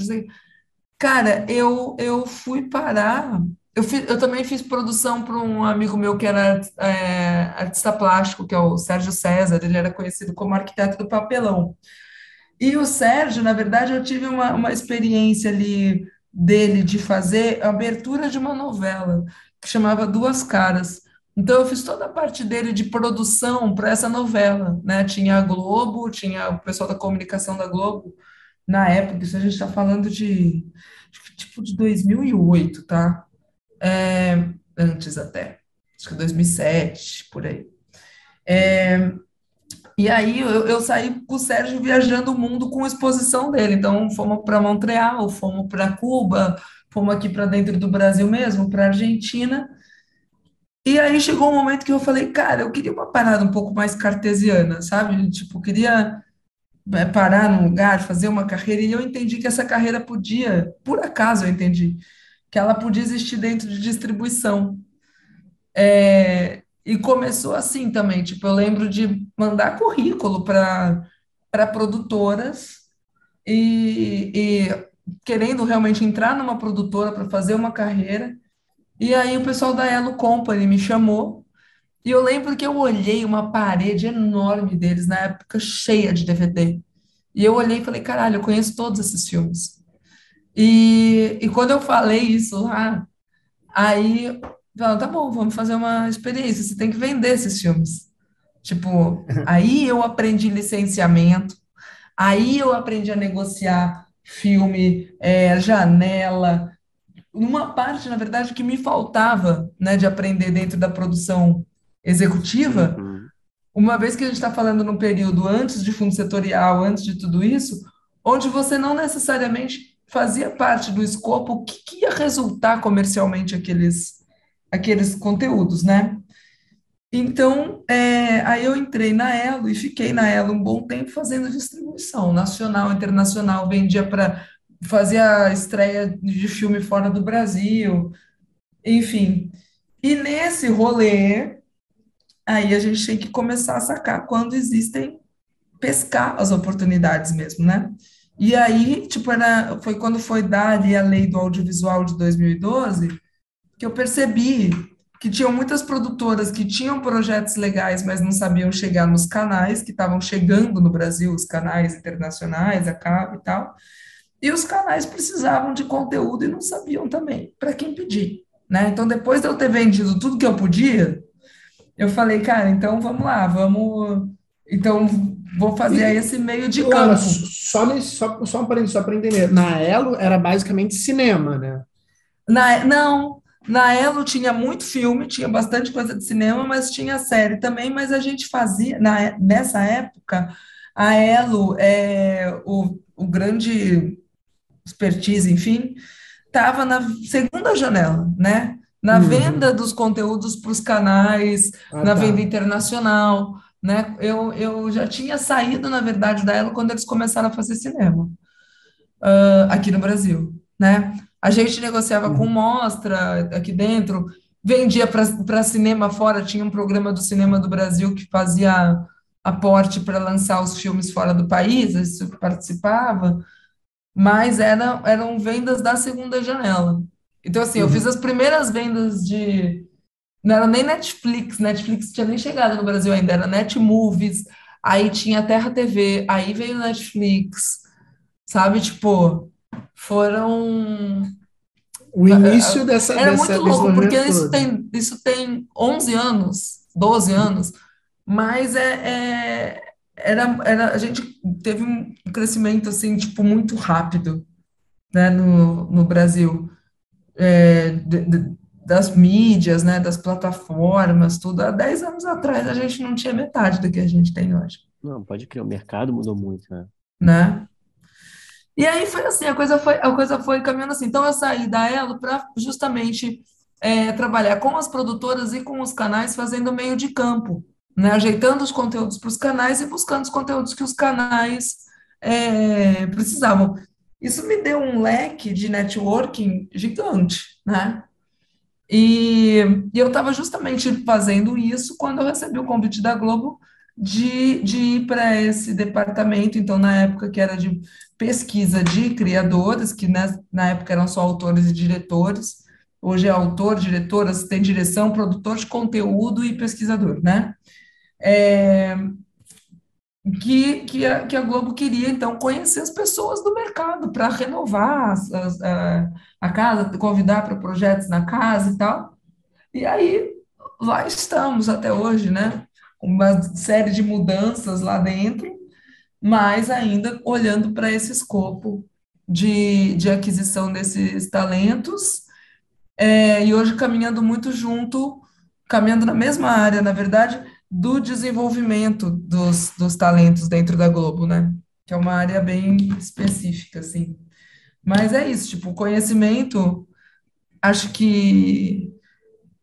Cara, eu, eu fui parar. Eu, fiz, eu também fiz produção para um amigo meu que era é, artista plástico, que é o Sérgio César. Ele era conhecido como arquiteto do papelão. E o Sérgio, na verdade, eu tive uma, uma experiência ali dele de fazer a abertura de uma novela que chamava Duas Caras. Então eu fiz toda a parte dele de produção para essa novela, né? Tinha a Globo, tinha o pessoal da comunicação da Globo na época, isso a gente está falando de tipo de 2008, tá? É, antes até, acho que 2007, por aí. É, e aí eu, eu, saí com o Sérgio viajando o mundo com exposição dele. Então fomos para Montreal, fomos para Cuba, fomos aqui para dentro do Brasil mesmo, para Argentina. E aí chegou um momento que eu falei, cara, eu queria uma parada um pouco mais cartesiana, sabe? Tipo, queria é, parar num lugar, fazer uma carreira, e eu entendi que essa carreira podia, por acaso eu entendi, que ela podia existir dentro de distribuição. É, e começou assim também, tipo, eu lembro de mandar currículo para produtoras e, e querendo realmente entrar numa produtora para fazer uma carreira. E aí o pessoal da Elo Company me chamou e eu lembro que eu olhei uma parede enorme deles na época cheia de DVD. E eu olhei e falei, caralho, eu conheço todos esses filmes. E, e quando eu falei isso lá, aí falaram, tá bom, vamos fazer uma experiência, você tem que vender esses filmes. Tipo, aí eu aprendi licenciamento, aí eu aprendi a negociar filme, é, janela, uma parte, na verdade, que me faltava, né, de aprender dentro da produção executiva, uhum. uma vez que a gente está falando num período antes de fundo setorial, antes de tudo isso, onde você não necessariamente fazia parte do escopo o que, que ia resultar comercialmente aqueles, aqueles conteúdos, né? Então, é, aí eu entrei na Elo e fiquei na Elo um bom tempo fazendo distribuição nacional, internacional, vendia para fazer a estreia de filme fora do Brasil, enfim. E nesse rolê, aí a gente tem que começar a sacar quando existem, pescar as oportunidades mesmo, né? E aí, tipo, era, foi quando foi dar ali a lei do audiovisual de 2012 que eu percebi que tinham muitas produtoras que tinham projetos legais, mas não sabiam chegar nos canais que estavam chegando no Brasil, os canais internacionais, a cabo e tal. E os canais precisavam de conteúdo e não sabiam também para quem pedir, né? Então, depois de eu ter vendido tudo que eu podia, eu falei, cara, então vamos lá, vamos. Então, vou fazer aí esse meio de campo. Ana, só, nesse, só, só um só para entender. Na Elo era basicamente cinema, né? Na, não, na Elo tinha muito filme, tinha bastante coisa de cinema, mas tinha série também, mas a gente fazia, na, nessa época, a Elo, é, o, o grande expertise, enfim, estava na segunda janela, né? na uhum. venda dos conteúdos para os canais, ah, na tá. venda internacional, né? Eu, eu já tinha saído, na verdade, da Elo quando eles começaram a fazer cinema uh, aqui no Brasil, né? A gente negociava uhum. com mostra aqui dentro, vendia para cinema fora, tinha um programa do Cinema do Brasil que fazia aporte para lançar os filmes fora do país, isso participava, mas era, eram vendas da segunda janela. Então, assim, eu fiz uhum. as primeiras vendas de. Não era nem Netflix, Netflix tinha nem chegado no Brasil ainda, era Netmovies, aí tinha Terra TV, aí veio Netflix, sabe? Tipo, foram. O início dessa. Era dessa, muito louco, porque isso tem, isso tem 11 anos, 12 anos, mas é, é, era, era, a gente teve um crescimento, assim, tipo, muito rápido, né, no, no Brasil é, de, de, das mídias, né, das plataformas, tudo. Há 10 anos atrás a gente não tinha metade do que a gente tem hoje. Não, pode crer, o mercado mudou muito, né? Né? E aí foi assim, a coisa foi, a coisa foi caminhando assim. Então eu saí da Elo para justamente é, trabalhar com as produtoras e com os canais fazendo meio de campo, né? ajeitando os conteúdos para os canais e buscando os conteúdos que os canais é, precisavam. Isso me deu um leque de networking gigante, né? E, e eu estava justamente fazendo isso quando eu recebi o convite da Globo de, de ir para esse departamento, então, na época que era de pesquisa de criadores, que na, na época eram só autores e diretores, hoje é autor, diretor, assistente direção, produtor de conteúdo e pesquisador, né? É, que, que, a, que a Globo queria, então, conhecer as pessoas do mercado para renovar as, as, a, a casa, convidar para projetos na casa e tal. E aí, lá estamos até hoje, né? Uma série de mudanças lá dentro, mas ainda olhando para esse escopo de, de aquisição desses talentos, é, e hoje caminhando muito junto, caminhando na mesma área, na verdade, do desenvolvimento dos, dos talentos dentro da Globo, né? Que é uma área bem específica, assim. Mas é isso, tipo, conhecimento, acho que,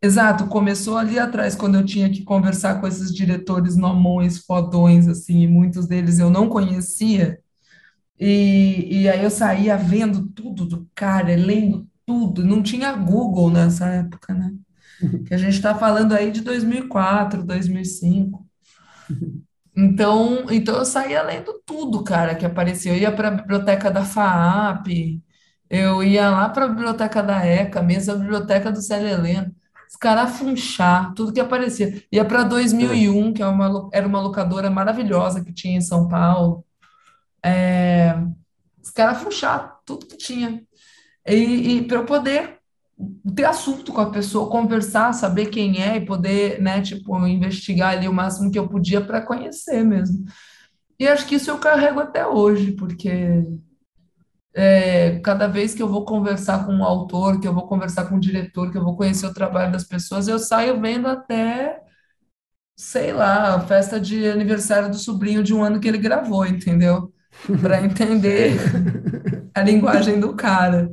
exato, começou ali atrás, quando eu tinha que conversar com esses diretores nomões, fodões, assim, muitos deles eu não conhecia, e, e aí eu saía vendo tudo do cara, lendo tudo, não tinha Google nessa época, né? que a gente está falando aí de 2004, 2005. Então, então eu saía lendo tudo, cara, que aparecia. Eu ia para a biblioteca da FAAP, eu ia lá para a biblioteca da ECA, mesmo a biblioteca do Célio Helena, escarafunchar tudo que aparecia. Ia para 2001, que é uma, era uma locadora maravilhosa que tinha em São Paulo. É, escarafunchar tudo que tinha. E, e para eu poder ter assunto com a pessoa, conversar, saber quem é e poder, né, tipo, investigar ali o máximo que eu podia para conhecer mesmo. E acho que isso eu carrego até hoje, porque é, cada vez que eu vou conversar com um autor, que eu vou conversar com um diretor, que eu vou conhecer o trabalho das pessoas, eu saio vendo até, sei lá, a festa de aniversário do sobrinho de um ano que ele gravou, entendeu? Para entender a linguagem do cara.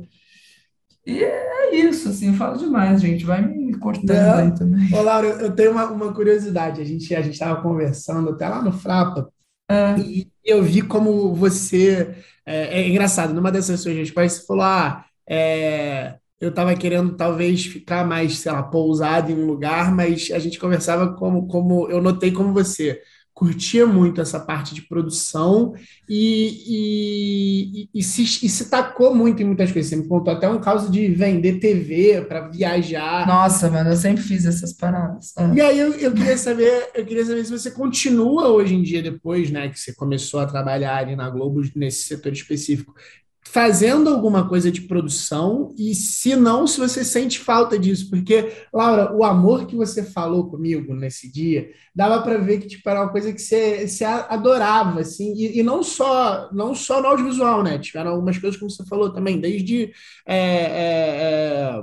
E é isso, assim, eu falo demais, gente. Vai me cortando Não. aí também. Ô, Laura, eu tenho uma, uma curiosidade. A gente a estava conversando até lá no Frapa, é. e eu vi como você. É, é engraçado, numa dessas suas respostas, você falou: ah, é, eu estava querendo talvez ficar mais, sei lá, pousado em um lugar, mas a gente conversava como, como eu notei como você curtia muito essa parte de produção e, e, e, se, e se tacou muito em muitas coisas. Você me contou até um caso de vender TV para viajar. Nossa, mano, eu sempre fiz essas paradas. Ah. E aí eu, eu queria saber, eu queria saber se você continua hoje em dia, depois, né, que você começou a trabalhar ali na Globo nesse setor específico fazendo alguma coisa de produção e se não, se você sente falta disso, porque Laura, o amor que você falou comigo nesse dia, dava para ver que tipo era uma coisa que você, você adorava assim, e, e, não só não só no audiovisual, né? Tiveram algumas coisas como você falou também, desde é, é, é,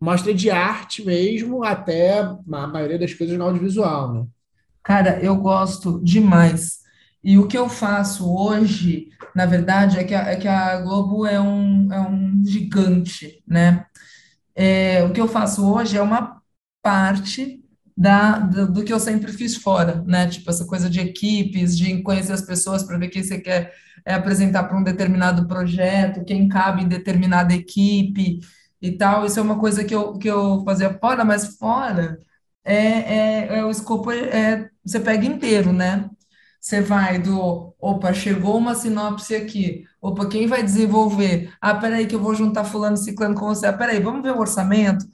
mostra de arte mesmo até a maioria das coisas no audiovisual, né? Cara, eu gosto demais e o que eu faço hoje, na verdade, é que a, é que a Globo é um, é um gigante, né? É, o que eu faço hoje é uma parte da, do, do que eu sempre fiz fora, né? Tipo, essa coisa de equipes, de conhecer as pessoas para ver quem você quer é, apresentar para um determinado projeto, quem cabe em determinada equipe e tal. Isso é uma coisa que eu, que eu fazia fora, mas fora é, é, é o escopo é, é você pega inteiro, né? Você vai do, opa, chegou uma sinopse aqui. Opa, quem vai desenvolver? Ah, peraí, que eu vou juntar fulano ciclano com você. Ah, peraí, vamos ver o orçamento?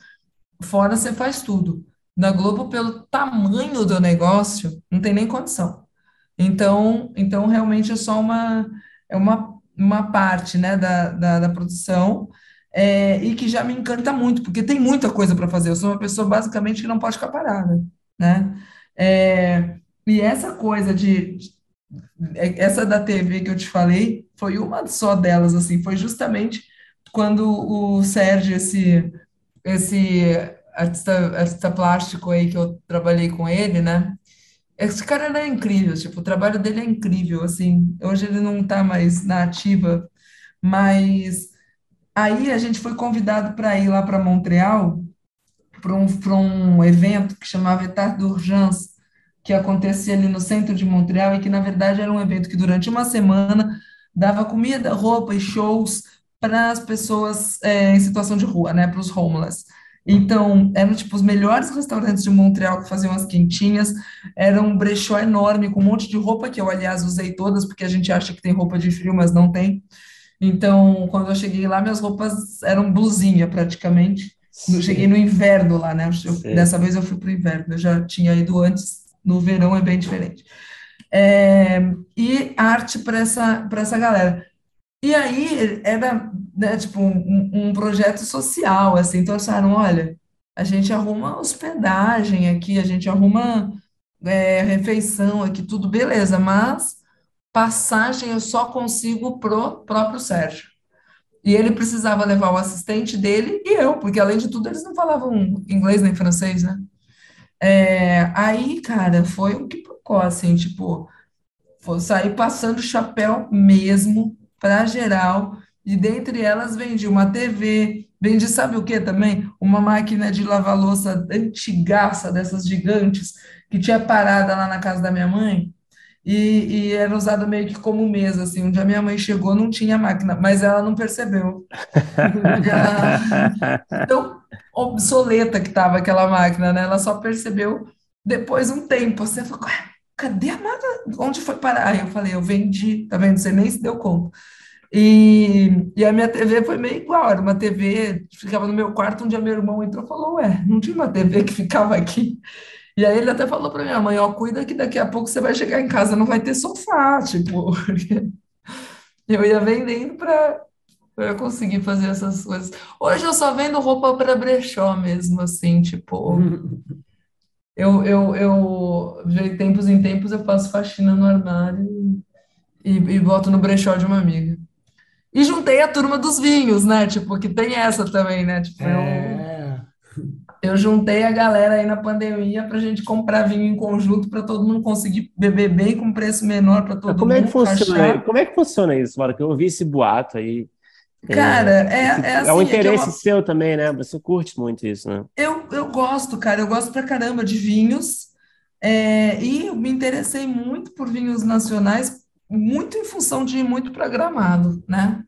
Fora você faz tudo. Na Globo, pelo tamanho do negócio, não tem nem condição. Então, então realmente é só uma, é uma, uma parte, né, da, da, da produção é, e que já me encanta muito, porque tem muita coisa para fazer. Eu sou uma pessoa basicamente que não pode ficar parada, né? É, e essa coisa de, é, essa da TV que eu te falei foi uma só delas, assim, foi justamente quando o Sérgio, esse, esse artista, artista plástico aí que eu trabalhei com ele, né? Esse cara é incrível, tipo, o trabalho dele é incrível, assim. Hoje ele não tá mais na ativa, mas aí a gente foi convidado para ir lá para Montreal para um, um evento que chamava Etat d'Urgence, que acontecia ali no centro de Montreal e que, na verdade, era um evento que durante uma semana dava comida, roupa e shows para as pessoas é, em situação de rua, né, para os homeless. Então, eram tipo os melhores restaurantes de Montreal que faziam as quentinhas. Era um brechó enorme com um monte de roupa que eu, aliás, usei todas, porque a gente acha que tem roupa de frio, mas não tem. Então, quando eu cheguei lá, minhas roupas eram blusinha praticamente. Eu cheguei no inverno lá, né? Eu, dessa vez eu fui para o inverno, eu já tinha ido antes, no verão é bem diferente. É, e arte para essa, essa galera. E aí era né, tipo um, um projeto social, assim, então olha, a gente arruma hospedagem aqui, a gente arruma é, refeição aqui, tudo beleza, mas passagem eu só consigo pro próprio Sérgio. E ele precisava levar o assistente dele e eu, porque além de tudo eles não falavam inglês nem francês, né? É, aí, cara, foi o que procurou, assim, tipo, foi sair passando chapéu mesmo para geral, e dentre elas vendi uma TV, vendi, sabe o que também? Uma máquina de lavar louça antigaça, dessas gigantes, que tinha parada lá na casa da minha mãe, e, e era usada meio que como mesa, assim. Um dia minha mãe chegou, não tinha máquina, mas ela não percebeu. Ela... Tão obsoleta que estava aquela máquina, né? Ela só percebeu depois um tempo. Você falou, cadê a máquina? Onde foi parar? Aí eu falei, eu vendi, tá vendo? Você nem se deu conta. E, e a minha TV foi meio igual, era uma TV, ficava no meu quarto, um dia meu irmão entrou e falou, ué, não tinha uma TV que ficava aqui? E aí ele até falou para minha mãe, ó, cuida que daqui a pouco você vai chegar em casa, não vai ter sofá, tipo, eu ia vendendo para eu conseguir fazer essas coisas. Hoje eu só vendo roupa para brechó mesmo, assim, tipo, eu, eu, eu, de tempos em tempos eu faço faxina no armário e, e boto no brechó de uma amiga. E juntei a turma dos vinhos, né? Tipo, que tem essa também, né? Tipo, É. eu juntei a galera aí na pandemia para a gente comprar vinho em conjunto para todo mundo conseguir beber bem com preço menor para todo Como é que mundo, funciona? Como é que funciona isso, Laura? Que eu ouvi esse boato aí. Cara, é, é É um assim, é que eu, interesse seu também, né? Você curte muito isso, né? eu, eu gosto, cara, eu gosto pra caramba de vinhos, é, e eu me interessei muito por vinhos nacionais, muito em função de ir muito para Gramado, né?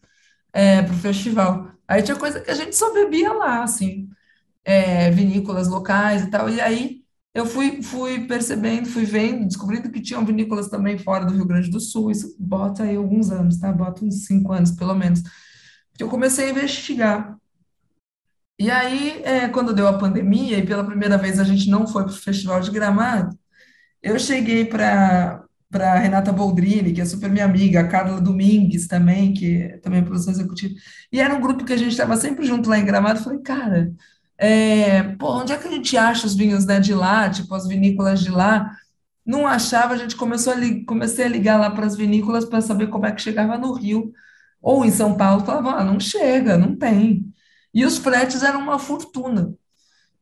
É, pro festival. Aí tinha coisa que a gente só bebia lá, assim. É, vinícolas locais e tal. E aí eu fui, fui percebendo, fui vendo, descobrindo que tinham vinícolas também fora do Rio Grande do Sul. Isso bota aí alguns anos, tá? Bota uns cinco anos, pelo menos. Que eu comecei a investigar. E aí, é, quando deu a pandemia, e pela primeira vez a gente não foi para o Festival de Gramado, eu cheguei para para Renata Boldrini, que é super minha amiga, a Carla Domingues também, que também é produção executiva, e era um grupo que a gente estava sempre junto lá em Gramado. Falei, cara, é, pô, onde é que a gente acha os vinhos, né, de lá, tipo as vinícolas de lá? Não achava, a gente começou a comecei a ligar lá para as vinícolas para saber como é que chegava no Rio, ou em São Paulo, falava, ah, não chega, não tem. E os fretes eram uma fortuna.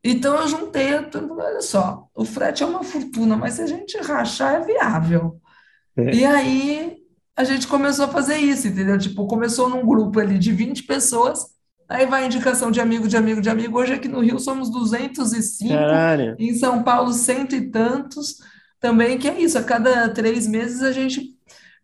Então eu juntei, a turma, olha só, o frete é uma fortuna, mas se a gente rachar é viável. E aí a gente começou a fazer isso, entendeu? Tipo, começou num grupo ali de 20 pessoas, aí vai indicação de amigo, de amigo, de amigo. Hoje aqui no Rio somos 205, Caralho. em São Paulo cento e tantos também, que é isso, a cada três meses a gente,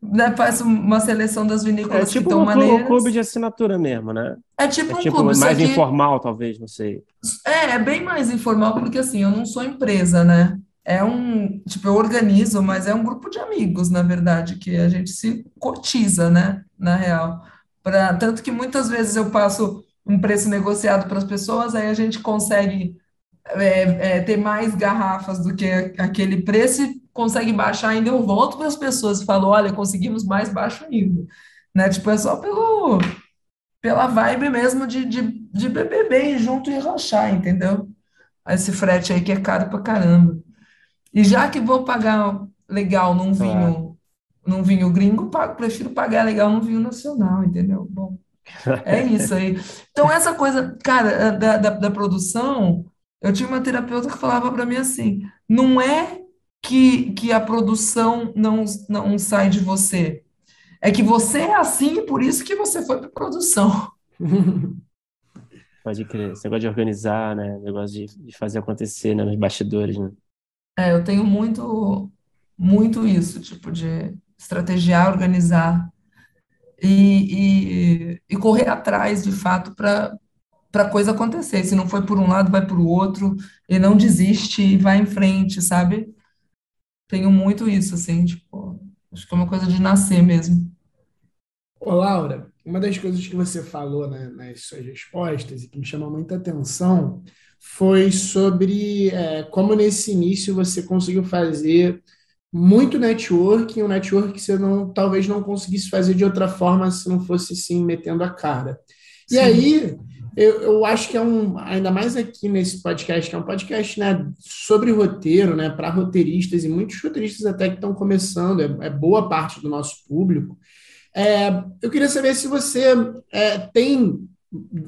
né, faz uma seleção das É vinícolas que tipo estão um clu- um clube maneiras. de assinatura mesmo, né? É É tipo um tipo clube, mais que informal, talvez, não sei. é, é bem mais informal, porque assim, eu não sou empresa, né? É um, tipo, eu organizo, mas é um grupo de amigos, na verdade, que a gente se cotiza, né? Na real. Pra, tanto que muitas vezes eu passo um preço negociado para as pessoas, aí a gente consegue é, é, ter mais garrafas do que aquele preço e consegue baixar ainda. Eu volto para as pessoas e falo, olha, conseguimos mais baixo ainda, né? Tipo, é só pelo, pela vibe mesmo de, de, de beber bem junto e rachar, entendeu? Esse frete aí que é caro pra caramba. E já que vou pagar legal num vinho, num vinho gringo, pago, prefiro pagar legal num vinho nacional, entendeu? Bom, é isso aí. Então, essa coisa, cara, da, da, da produção, eu tinha uma terapeuta que falava pra mim assim: não é que, que a produção não, não sai de você, é que você é assim e por isso que você foi pra produção. Pode crer. Esse negócio de organizar, né? Negócio de, de fazer acontecer, né? Nos bastidores, né? É, eu tenho muito, muito isso, tipo, de estrategiar, organizar e, e, e correr atrás, de fato, para para a coisa acontecer. Se não foi por um lado, vai por o outro, e não desiste e vai em frente, sabe? Tenho muito isso, assim, tipo, acho que é uma coisa de nascer mesmo. Ô, Laura, uma das coisas que você falou né, nas suas respostas e que me chamou muita atenção foi sobre é, como nesse início você conseguiu fazer muito networking, um network que você não, talvez não conseguisse fazer de outra forma se não fosse sim metendo a cara. E Sim. aí, eu, eu acho que é um, ainda mais aqui nesse podcast, que é um podcast né, sobre roteiro, né, para roteiristas, e muitos roteiristas até que estão começando, é, é boa parte do nosso público. É, eu queria saber se você é, tem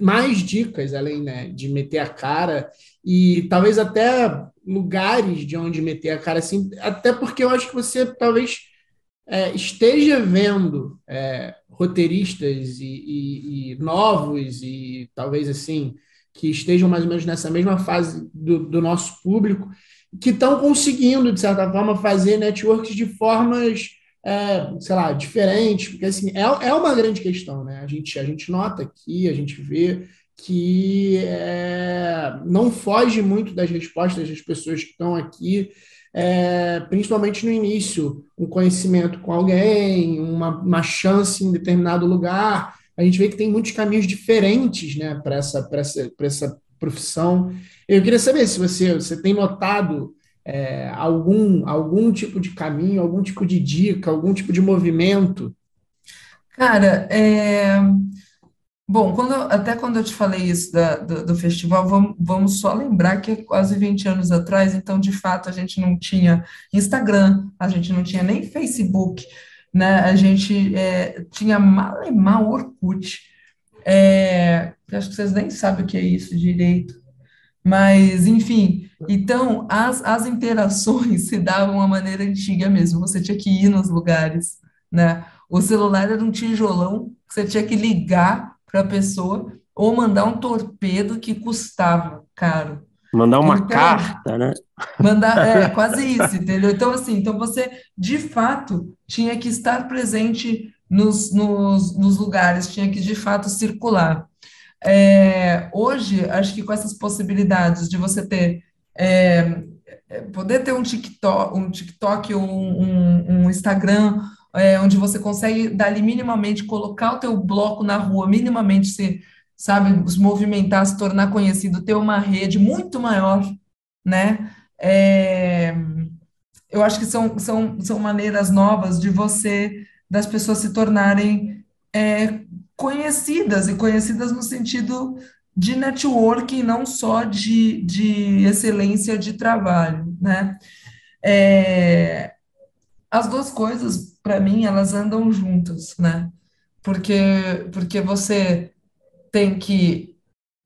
mais dicas, além né, de meter a cara, e talvez até lugares de onde meter a cara, assim, até porque eu acho que você talvez é, esteja vendo é, roteiristas e, e, e, novos e talvez assim que estejam mais ou menos nessa mesma fase do, do nosso público que estão conseguindo de certa forma fazer networks de formas é, sei lá diferentes porque assim é, é uma grande questão né? A gente a gente nota aqui a gente vê que é, não foge muito das respostas das pessoas que estão aqui é, principalmente no início, um conhecimento com alguém, uma, uma chance em determinado lugar. A gente vê que tem muitos caminhos diferentes né, para essa, essa, essa profissão. Eu queria saber se você, você tem notado é, algum, algum tipo de caminho, algum tipo de dica, algum tipo de movimento. Cara, é, Bom, quando, até quando eu te falei isso da, do, do festival, vamos, vamos só lembrar que é quase 20 anos atrás, então, de fato, a gente não tinha Instagram, a gente não tinha nem Facebook, né? A gente é, tinha malemar Orkut. É, acho que vocês nem sabem o que é isso direito. Mas, enfim, então, as, as interações se davam uma maneira antiga mesmo. Você tinha que ir nos lugares, né? O celular era um tijolão que você tinha que ligar para a pessoa, ou mandar um torpedo que custava caro. Mandar uma então, carta, né? Mandar, é quase isso, entendeu? Então, assim, então você, de fato, tinha que estar presente nos, nos, nos lugares, tinha que, de fato, circular. É, hoje, acho que com essas possibilidades de você ter, é, é poder ter um TikTok, um TikTok, um, um, um Instagram, é, onde você consegue dali minimamente colocar o teu bloco na rua, minimamente se, sabe, se movimentar, se tornar conhecido, ter uma rede muito maior, né? É, eu acho que são, são, são maneiras novas de você, das pessoas se tornarem é, conhecidas, e conhecidas no sentido de networking, não só de, de excelência de trabalho, né? É, as duas coisas para mim, elas andam juntas, né? Porque, porque você tem que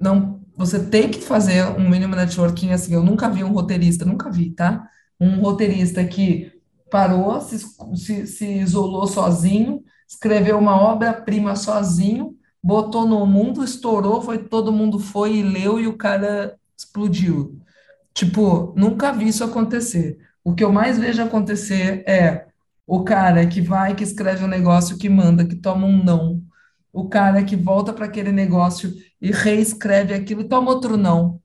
não, você tem que fazer um mínimo networking assim. Eu nunca vi um roteirista, nunca vi, tá? Um roteirista que parou, se, se, se isolou sozinho, escreveu uma obra-prima sozinho, botou no mundo, estourou, foi todo mundo foi e leu e o cara explodiu. Tipo, nunca vi isso acontecer. O que eu mais vejo acontecer é o cara que vai, que escreve um negócio, que manda, que toma um não. O cara que volta para aquele negócio e reescreve aquilo e toma outro não.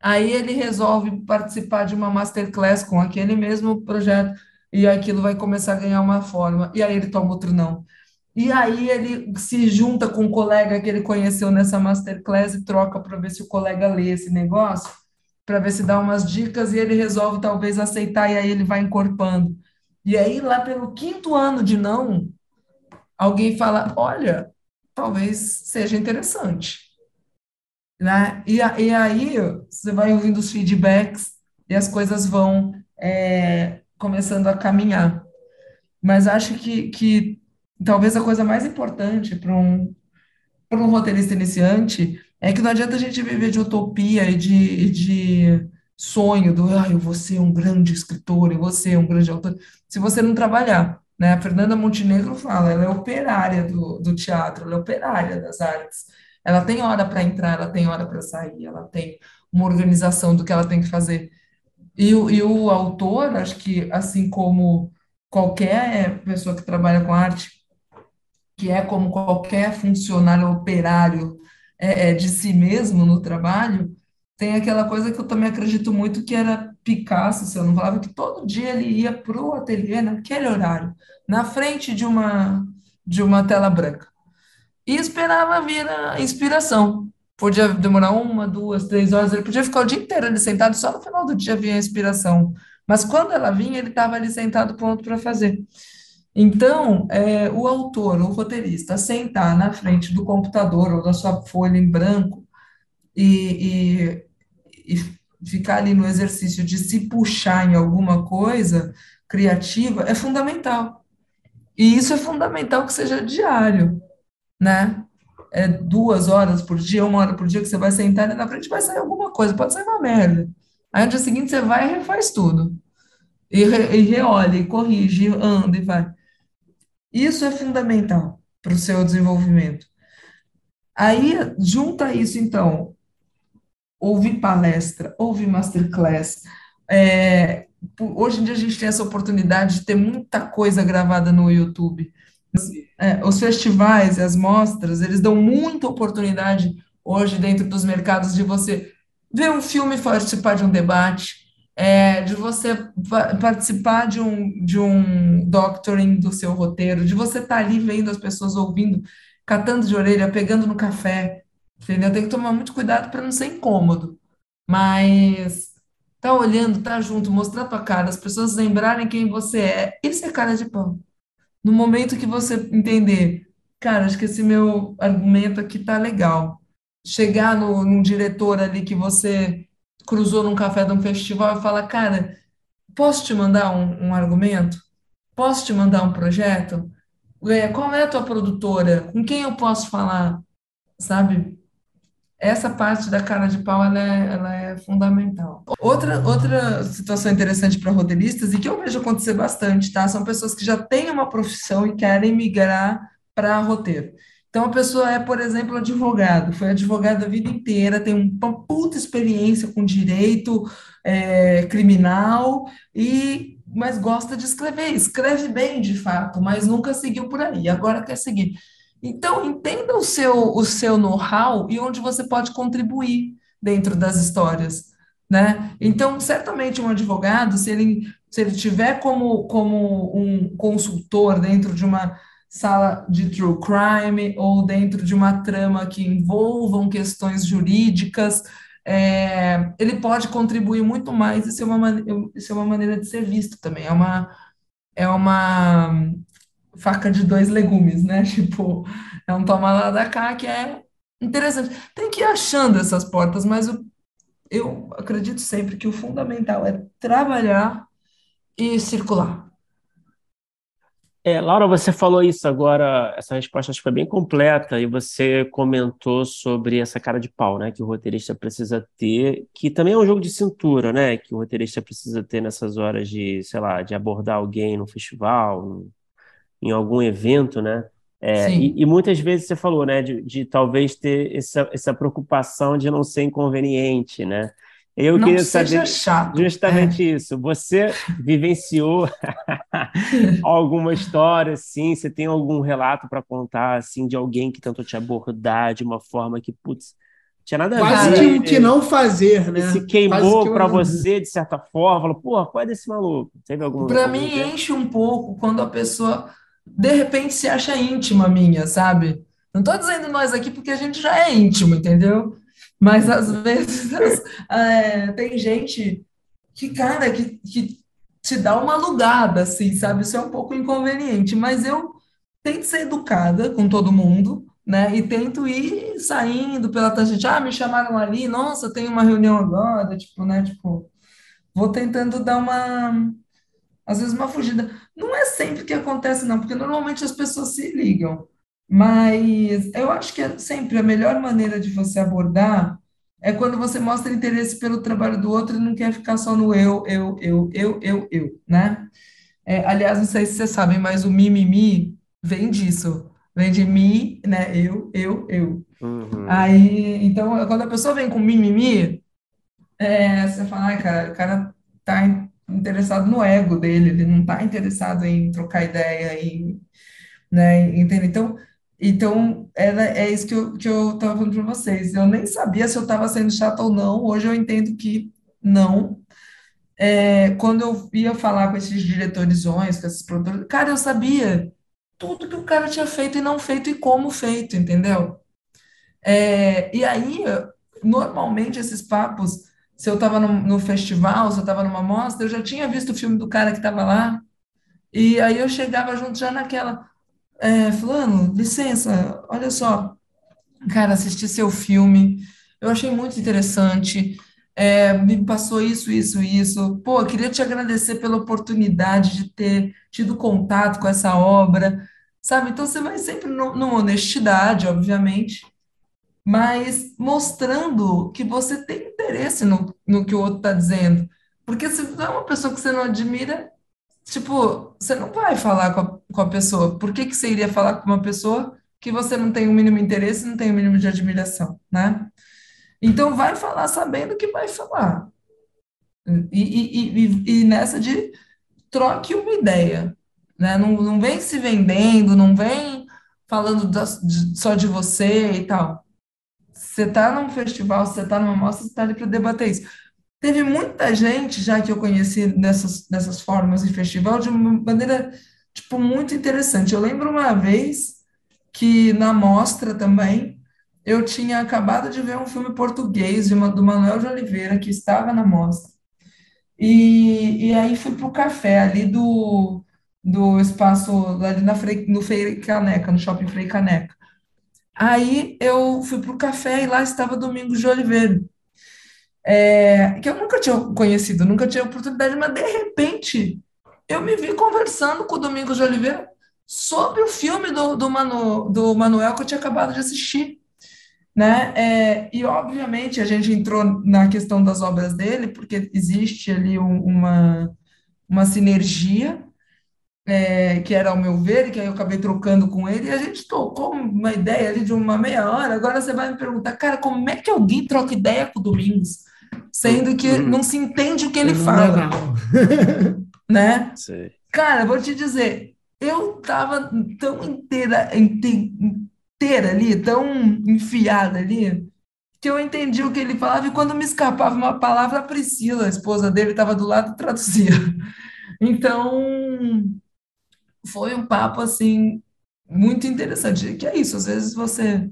Aí ele resolve participar de uma masterclass com aquele mesmo projeto e aquilo vai começar a ganhar uma forma. E aí ele toma outro não. E aí ele se junta com um colega que ele conheceu nessa masterclass e troca para ver se o colega lê esse negócio, para ver se dá umas dicas e ele resolve talvez aceitar e aí ele vai encorpando. E aí, lá pelo quinto ano de não, alguém fala: olha, talvez seja interessante. Né? E, e aí você vai ouvindo os feedbacks e as coisas vão é, começando a caminhar. Mas acho que, que talvez a coisa mais importante para um, um roteirista iniciante é que não adianta a gente viver de utopia e de, de sonho do ah, eu vou ser um grande escritor, eu vou ser um grande autor, se você não trabalhar. Né? A Fernanda Montenegro fala, ela é operária do, do teatro, ela é operária das artes. Ela tem hora para entrar, ela tem hora para sair, ela tem uma organização do que ela tem que fazer. E, e o autor, acho que assim como qualquer pessoa que trabalha com arte, que é como qualquer funcionário operário é, é, de si mesmo no trabalho, tem aquela coisa que eu também acredito muito que era Picasso, se eu não falava, que todo dia ele ia para o ateliê naquele horário, na frente de uma, de uma tela branca, e esperava vir a inspiração. Podia demorar uma, duas, três horas, ele podia ficar o dia inteiro ali sentado, só no final do dia vinha a inspiração. Mas quando ela vinha, ele estava ali sentado pronto para fazer. Então, é, o autor, o roteirista, sentar na frente do computador ou da sua folha em branco e, e, e ficar ali no exercício de se puxar em alguma coisa criativa é fundamental. E isso é fundamental que seja diário, né? É duas horas por dia, uma hora por dia que você vai sentar e na frente vai sair alguma coisa, pode sair uma merda. Aí no dia seguinte você vai e refaz tudo. E, re, e reolha, e corrige, e anda e vai. Isso é fundamental para o seu desenvolvimento. Aí, junta isso, então, ouvir palestra, ouvir masterclass. É, hoje em dia a gente tem essa oportunidade de ter muita coisa gravada no YouTube. É, os festivais, as mostras, eles dão muita oportunidade hoje dentro dos mercados de você ver um filme, participar de um debate, é, de você participar de um, de um doctoring do seu roteiro, de você estar tá ali vendo as pessoas ouvindo, catando de orelha, pegando no café, entendeu? Tem que tomar muito cuidado para não ser incômodo, mas tá olhando, tá junto, mostrar tua cara, as pessoas lembrarem quem você é, isso é cara de pão. No momento que você entender, cara, acho que esse meu argumento aqui tá legal. Chegar no, num diretor ali que você cruzou num café de um festival e fala, cara, posso te mandar um, um argumento? Posso te mandar um projeto? É, qual é a tua produtora? Com quem eu posso falar? Sabe? Essa parte da cara de pau, ela é, ela é fundamental. Outra, outra situação interessante para roteiristas, e que eu vejo acontecer bastante, tá? São pessoas que já têm uma profissão e querem migrar para roteiro. Então, a pessoa é, por exemplo, advogado, foi advogado a vida inteira, tem uma puta experiência com direito é, criminal, e mas gosta de escrever, escreve bem de fato, mas nunca seguiu por aí, agora quer seguir. Então, entenda o seu, o seu know-how e onde você pode contribuir dentro das histórias. Né? Então, certamente um advogado, se ele, se ele tiver como, como um consultor dentro de uma sala de true crime ou dentro de uma trama que envolvam questões jurídicas, é, ele pode contribuir muito mais. Isso é, uma, isso é uma maneira de ser visto também. É uma, é uma faca de dois legumes, né? Tipo, é um toma lá da cá que é interessante. Tem que ir achando essas portas, mas eu, eu acredito sempre que o fundamental é trabalhar e circular. É, Laura, você falou isso agora, essa resposta acho que foi bem completa, e você comentou sobre essa cara de pau, né, que o roteirista precisa ter, que também é um jogo de cintura, né, que o roteirista precisa ter nessas horas de, sei lá, de abordar alguém no festival, em algum evento, né, é, e, e, muitas vezes você falou, né, de, de talvez ter essa, essa preocupação de não ser inconveniente, né, eu não queria saber chato. justamente é. isso. Você vivenciou alguma história assim? Você tem algum relato para contar assim de alguém que tentou te abordar de uma forma que, putz, tinha nada a ver. Quase o que não fazer, né? Se queimou para você de certa forma, falou, porra, qual é desse maluco? Teve algum Para mim enche um pouco quando a pessoa de repente se acha íntima minha, sabe? Não estou dizendo nós aqui porque a gente já é íntimo, entendeu? Mas às vezes é, tem gente que, cara, que, que te dá uma alugada, assim, sabe? Isso é um pouco inconveniente, mas eu tento ser educada com todo mundo, né? E tento ir saindo pela tangente. Ah, me chamaram ali, nossa, tem uma reunião agora, tipo, né? Tipo, vou tentando dar uma, às vezes, uma fugida. Não é sempre que acontece, não, porque normalmente as pessoas se ligam. Mas eu acho que é sempre a melhor maneira de você abordar é quando você mostra interesse pelo trabalho do outro e não quer ficar só no eu, eu, eu, eu, eu, eu, né? É, aliás, não sei se vocês sabem, mas o mimimi vem disso. Vem de mim, né? Eu, eu, eu. Uhum. Aí, então, quando a pessoa vem com mimimi, é, você fala, ai, cara, o cara tá interessado no ego dele, ele não tá interessado em trocar ideia, em, né, entende? Então, Então, era, é isso que eu, que eu estava falando para vocês. Eu nem sabia se eu estava sendo chata ou não. Hoje eu entendo que não. É, quando eu ia falar com esses diretorizões, com esses produtores, cara, eu sabia tudo que o cara tinha feito e não feito e como feito, entendeu? É, e aí, normalmente, esses papos, se eu estava no, no festival, se eu estava numa mostra, eu já tinha visto o filme do cara que estava lá, e aí eu chegava junto já naquela, é, fulano, licença, olha só, cara, assisti seu filme, eu achei muito interessante, é, me passou isso, isso, isso. Pô, queria te agradecer pela oportunidade de ter tido contato com essa obra, sabe? Então você vai sempre no- numa honestidade, obviamente, mas mostrando que você tem interesse no, no que o outro está dizendo. Porque se é uma pessoa que você não admira, tipo, você não vai falar com a, com a pessoa. Por que que você iria falar com uma pessoa que você não tem o mínimo interesse, não tem o mínimo de admiração, né? Então vai falar sabendo que vai falar. E, e, e, e nessa de troque uma ideia, né? Não, não vem se vendendo, não vem falando da- de- só de você e tal. Você está num festival, você está numa mostra, você está ali para debater isso. Teve muita gente já que eu conheci nessas, nessas formas de festival de uma maneira, tipo, muito interessante. Eu lembro uma vez que na mostra também eu tinha acabado de ver um filme português de uma, do Manuel de Oliveira que estava na mostra. E, e aí fui para o café ali do, do espaço, ali na Frei, no Frei Caneca, no Shopping Frei Caneca. Aí eu fui para o café e lá estava Domingos de Oliveira, é, que eu nunca tinha conhecido, nunca tinha oportunidade, mas de repente eu me vi conversando com o Domingos de Oliveira sobre o filme do, do, Manu, do Manuel que eu tinha acabado de assistir, né? É, e obviamente a gente entrou na questão das obras dele, porque existe ali um- uma, uma sinergia é, que era ao meu ver, e que aí eu acabei trocando com ele, e a gente trocou uma ideia ali de uma meia hora. Agora você vai me perguntar, cara, como é que alguém troca ideia com o Domingos, sendo que Uhum. não se entende o que ele Não fala, dá, não. né? Sei. Cara, vou te dizer, eu tava tão inteira, inte- inteira ali, tão enfiada ali, que eu entendi o que ele falava, e quando me escapava uma palavra, a Priscila, a esposa dele, estava do lado e traduzia. Então, foi um papo assim muito interessante. Que é isso, às vezes você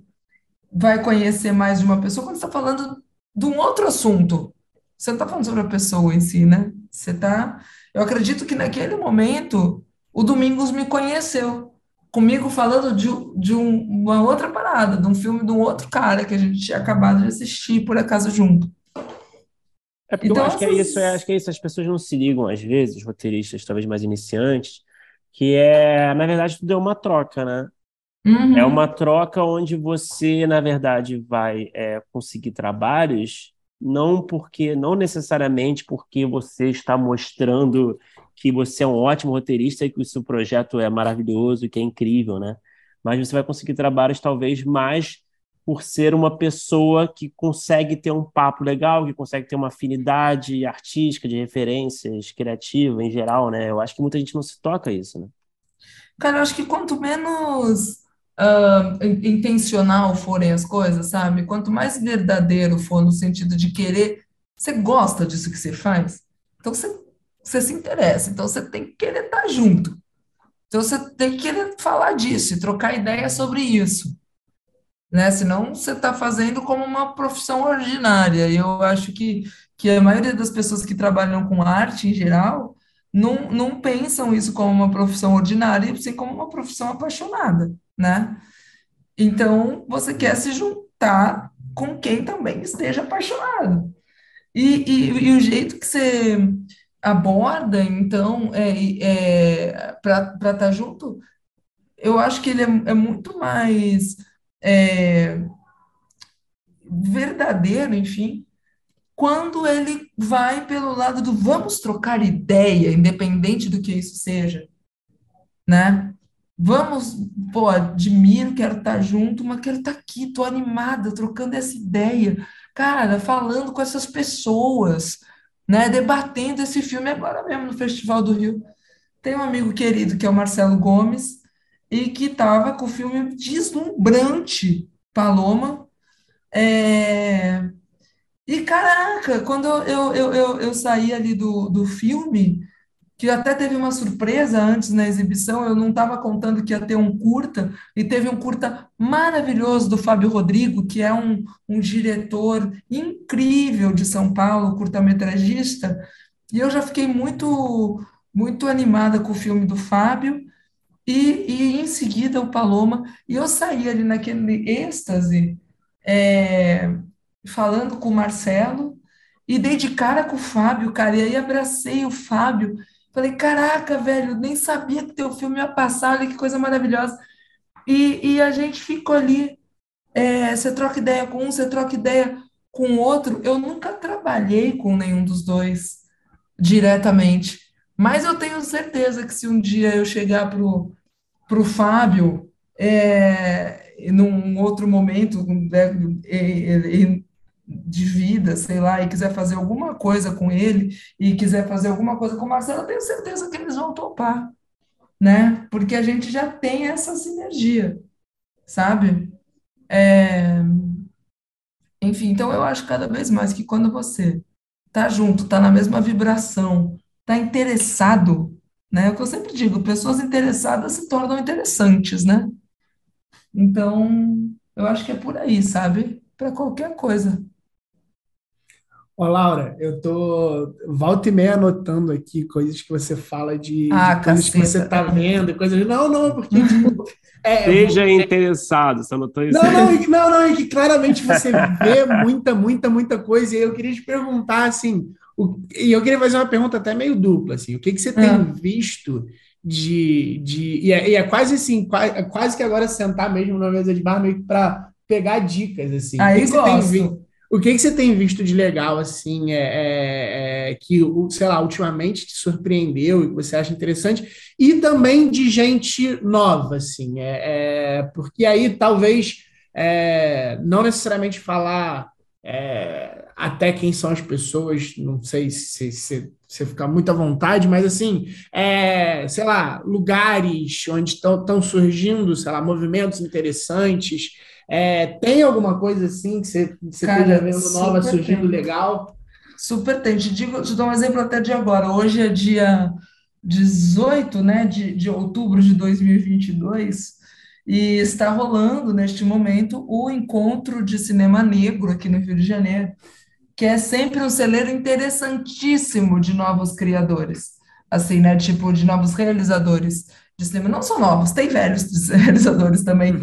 vai conhecer mais de uma pessoa quando está falando de um outro assunto. Você não está falando sobre a pessoa em si, né? Você está. Eu acredito que naquele momento o Domingos me conheceu. Comigo falando de, de um- uma outra parada, de um filme de um outro cara que a gente tinha acabado de assistir por acaso junto. É porque Então, eu acho que é isso, é, acho que é isso, as pessoas não se ligam às vezes, roteiristas talvez mais iniciantes, que é, na verdade, tudo é uma troca, né? Uhum. É uma troca onde você, na verdade, vai é, conseguir trabalhos, não porque, não necessariamente porque você está mostrando que você é um ótimo roteirista e que o seu projeto é maravilhoso e que é incrível, né? Mas você vai conseguir trabalhos talvez mais por ser uma pessoa que consegue ter um papo legal, que consegue ter uma afinidade artística, de referências, criativa em geral, né? Eu acho que muita gente não se toca isso, né? Cara, eu acho que quanto menos in- intencional forem as coisas, sabe? Quanto mais verdadeiro for no sentido de querer, você gosta disso que você faz, então você, você se interessa, então você tem que querer estar junto. Então você tem que querer falar disso e trocar ideia sobre isso, né? Senão você está fazendo como uma profissão ordinária. E eu acho que, que a maioria das pessoas que trabalham com arte em geral não, não pensam isso como uma profissão ordinária, e sim como uma profissão apaixonada, né? Então você quer se juntar com quem também esteja apaixonado. E, e, e o jeito que você aborda, então, é, é, para estar junto, eu acho que ele é, é muito mais é, verdadeiro, enfim, quando ele vai pelo lado do vamos trocar ideia, independente do que isso seja, né? Vamos, pô, admiro, quero estar junto, mas quero estar aqui, tô animada, trocando essa ideia, cara, falando com essas pessoas, né? Debatendo esse filme agora mesmo no Festival do Rio. Tem um amigo querido que é o Marcelo Gomes, e que estava com o filme deslumbrante, Paloma. É... E caraca, quando eu, eu, eu, eu saí ali do, do filme, que até teve uma surpresa antes na exibição, eu não estava contando que ia ter um curta, e teve um curta maravilhoso do Fábio Rodrigo, que é um, um diretor incrível de São Paulo, curta-metragista, e eu já fiquei muito, muito animada com o filme do Fábio, e, e em seguida o Paloma, e eu saí ali naquele êxtase, é, falando com o Marcelo, e dei de cara com o Fábio, cara, e aí abracei o Fábio, falei, caraca, velho, nem sabia que teu filme ia passar, olha que coisa maravilhosa. E, e a gente ficou ali, é, você troca ideia com um, você troca ideia com o outro. Eu nunca trabalhei com nenhum dos dois diretamente, mas eu tenho certeza que se um dia eu chegar pro, pro Fábio, é, num outro momento, de vida, sei lá, e quiser fazer alguma coisa com ele, e quiser fazer alguma coisa com o Marcelo, eu tenho certeza que eles vão topar, né? Porque a gente já tem essa sinergia, sabe? É... Enfim, então eu acho cada vez mais que quando você tá junto, tá na mesma vibração, tá interessado, né? É o que eu sempre digo, pessoas interessadas se tornam interessantes, né? Então, eu acho que é por aí, sabe? Para qualquer coisa. Ô, Laura, eu tô volta e meia anotando aqui coisas que você fala de, Ah, de coisas que você tá vendo, e coisas. Não, não, porque, tipo, é, Seja interessado, você anotou isso Não, aí? não, que- não, não, e que claramente você vê muita, muita, muita coisa. E eu queria te perguntar, assim, o- e eu queria fazer uma pergunta até meio dupla, assim, o que que você tem Ah. visto de, de e é, e é quase assim, quase, quase que agora sentar mesmo na mesa de bar meio que para pegar dicas, assim. O que Aí que você tem gosto. vi- o que que você tem visto de legal, assim, é, é- é que, sei lá, ultimamente te surpreendeu e que você acha interessante? E também de gente nova, assim, é, é- porque aí talvez é, não necessariamente falar é, até quem são as pessoas, não sei se se- você ficar muito à vontade, mas assim, é, sei lá, lugares onde estão surgindo, sei lá, movimentos interessantes. É, tem alguma coisa assim que você, você esteja vendo nova surgindo tem. legal? Super tem. Te digo, te dou um exemplo até de agora. Hoje é dia 18, né, de, de outubro de 2022 e está rolando neste momento o encontro de cinema negro aqui no Rio de Janeiro, que é sempre um celeiro interessantíssimo de novos criadores, assim, né, tipo de novos realizadores de cinema. Não são novos, tem velhos realizadores também.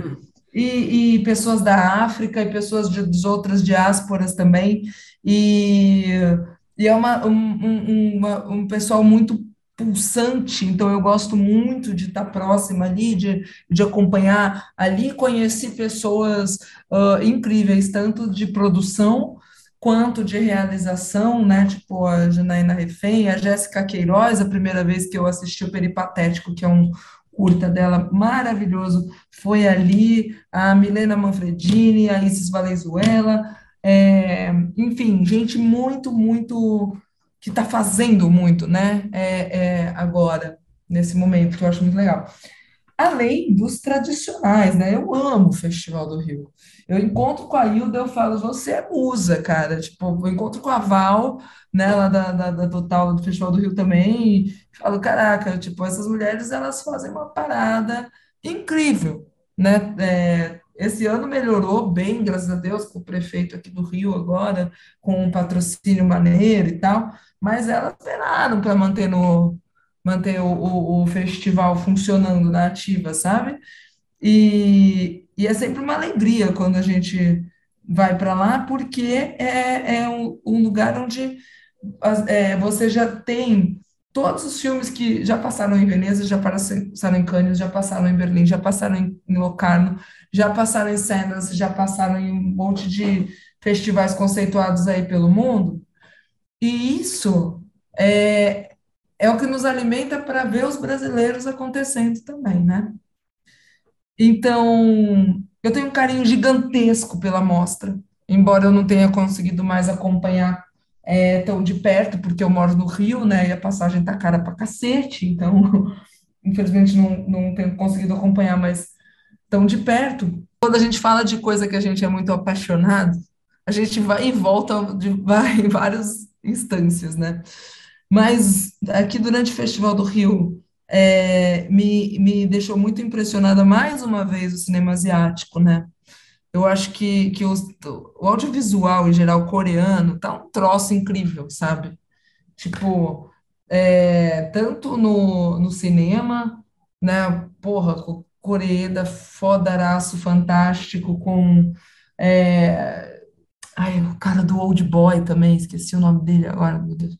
E, e pessoas da África e pessoas de, de outras diásporas também, e, e é uma, um, um, uma- um pessoal muito pulsante, então eu gosto muito de estar próxima ali, de, de acompanhar ali, conheci pessoas ah, incríveis, tanto de produção quanto de realização, né, tipo a Janaína Refém, a Jéssica Queiroz, a primeira vez que eu assisti o Peripatético, que é um curta dela maravilhoso, foi ali a Milena Manfredini, a Isis Valenzuela, é, enfim, gente muito, muito que está fazendo muito, né? É, é, agora, nesse momento, que eu acho muito legal. Além dos tradicionais, né? Eu amo o Festival do Rio. Eu encontro com a Hilda, eu falo, você é musa, cara. Tipo, eu encontro com a Val, né, lá da, da, da Total do Festival do Rio também, e falo, caraca, tipo, essas mulheres, elas fazem uma parada incrível, né? É, esse ano melhorou bem, graças a Deus, com o prefeito aqui do Rio agora, com um patrocínio maneiro e tal, mas elas penaram para manter no manter o, o, o festival funcionando na ativa, sabe? E, e é sempre uma alegria quando a gente vai para lá, porque é, é um, um lugar onde é, você já tem todos os filmes que já passaram em Veneza, já passaram em Cannes, já passaram em Berlim, já passaram em, em Locarno, já passaram em Sundance, já passaram em um monte de festivais conceituados aí pelo mundo. E isso é, é o que nos alimenta para ver os brasileiros acontecendo também, né? Então, eu tenho um carinho gigantesco pela mostra, embora eu não tenha conseguido mais acompanhar é, tão de perto, porque eu moro no Rio, né? E a passagem tá cara pra cacete, então infelizmente não, não tenho conseguido acompanhar mais tão de perto. Quando a gente fala de coisa que a gente é muito apaixonado, a gente vai e volta de, vai em várias instâncias, né? Mas aqui durante o Festival do Rio, é, me, me deixou muito impressionada mais uma vez o cinema asiático, né? Eu acho que, que o audiovisual, em geral, coreano, tá um troço incrível, sabe? Tipo, é, tanto no, no cinema, né? Porra, Coreeda, fodaraço, fantástico, com... É, ai, o cara do Old Boy também, esqueci o nome dele agora, meu Deus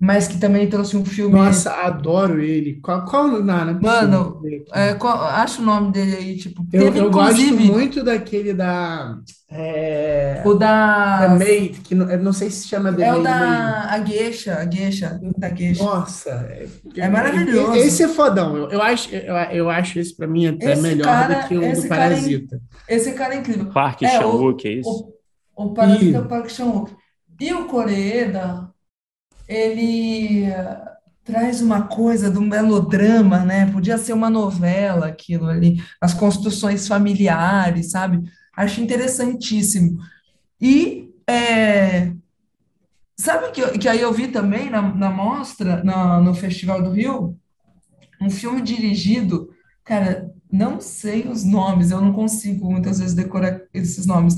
mas que também trouxe um filme. Nossa, adoro ele. Qual, qual não, não é Mano, é, qual, acho o nome dele aí, tipo. Eu, teve, eu gosto muito daquele da. É, o da. Maid, que não, não sei se chama The É o da a Geisha, a Geisha, da Geisha. Nossa, é, é maravilhoso. Esse é fodão. Eu, eu, acho, eu, eu acho esse pra mim até esse melhor cara, do que o do Parasita. Cara é, esse cara é incrível. Park é, Chan-wook, é isso? O, o Parasita é o Park Chan-wook. E o Coreeda ele traz uma coisa do melodrama, né? Podia ser uma novela aquilo ali, as construções familiares, sabe? Acho interessantíssimo. E é, sabe que, que aí eu vi também na, na mostra, na, no Festival do Rio, um filme dirigido, cara, não sei os nomes, eu não consigo muitas vezes decorar esses nomes.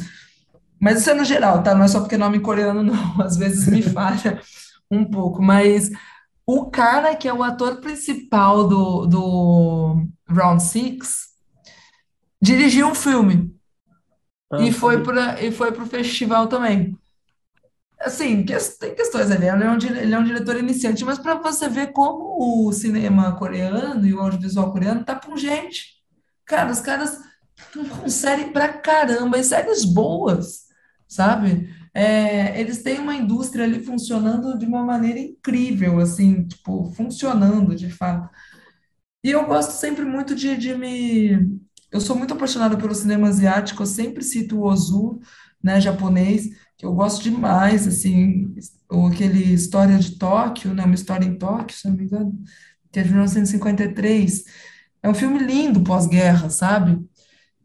Mas isso é no geral, tá? Não é só porque nome coreano, não. Às vezes me falha um pouco, mas o cara que é o ator principal do, do Round Six dirigiu um filme ah, e foi para e foi para o festival também. Assim, tem questões ali, ele é um, ele é um diretor iniciante, mas para você ver como o cinema coreano e o audiovisual coreano tá gente Cara, os caras estão com série pra caramba, e séries boas, sabe? É, eles têm uma indústria ali funcionando de uma maneira incrível, assim, tipo, funcionando de fato. E eu gosto sempre muito de, de me. Eu sou muito apaixonada pelo cinema asiático, eu sempre cito o Ozu, né, japonês, que eu gosto demais, assim, ou aquele História de Tóquio, né, uma história em Tóquio, se não me engano, que é de 1953. É um filme lindo pós-guerra, sabe?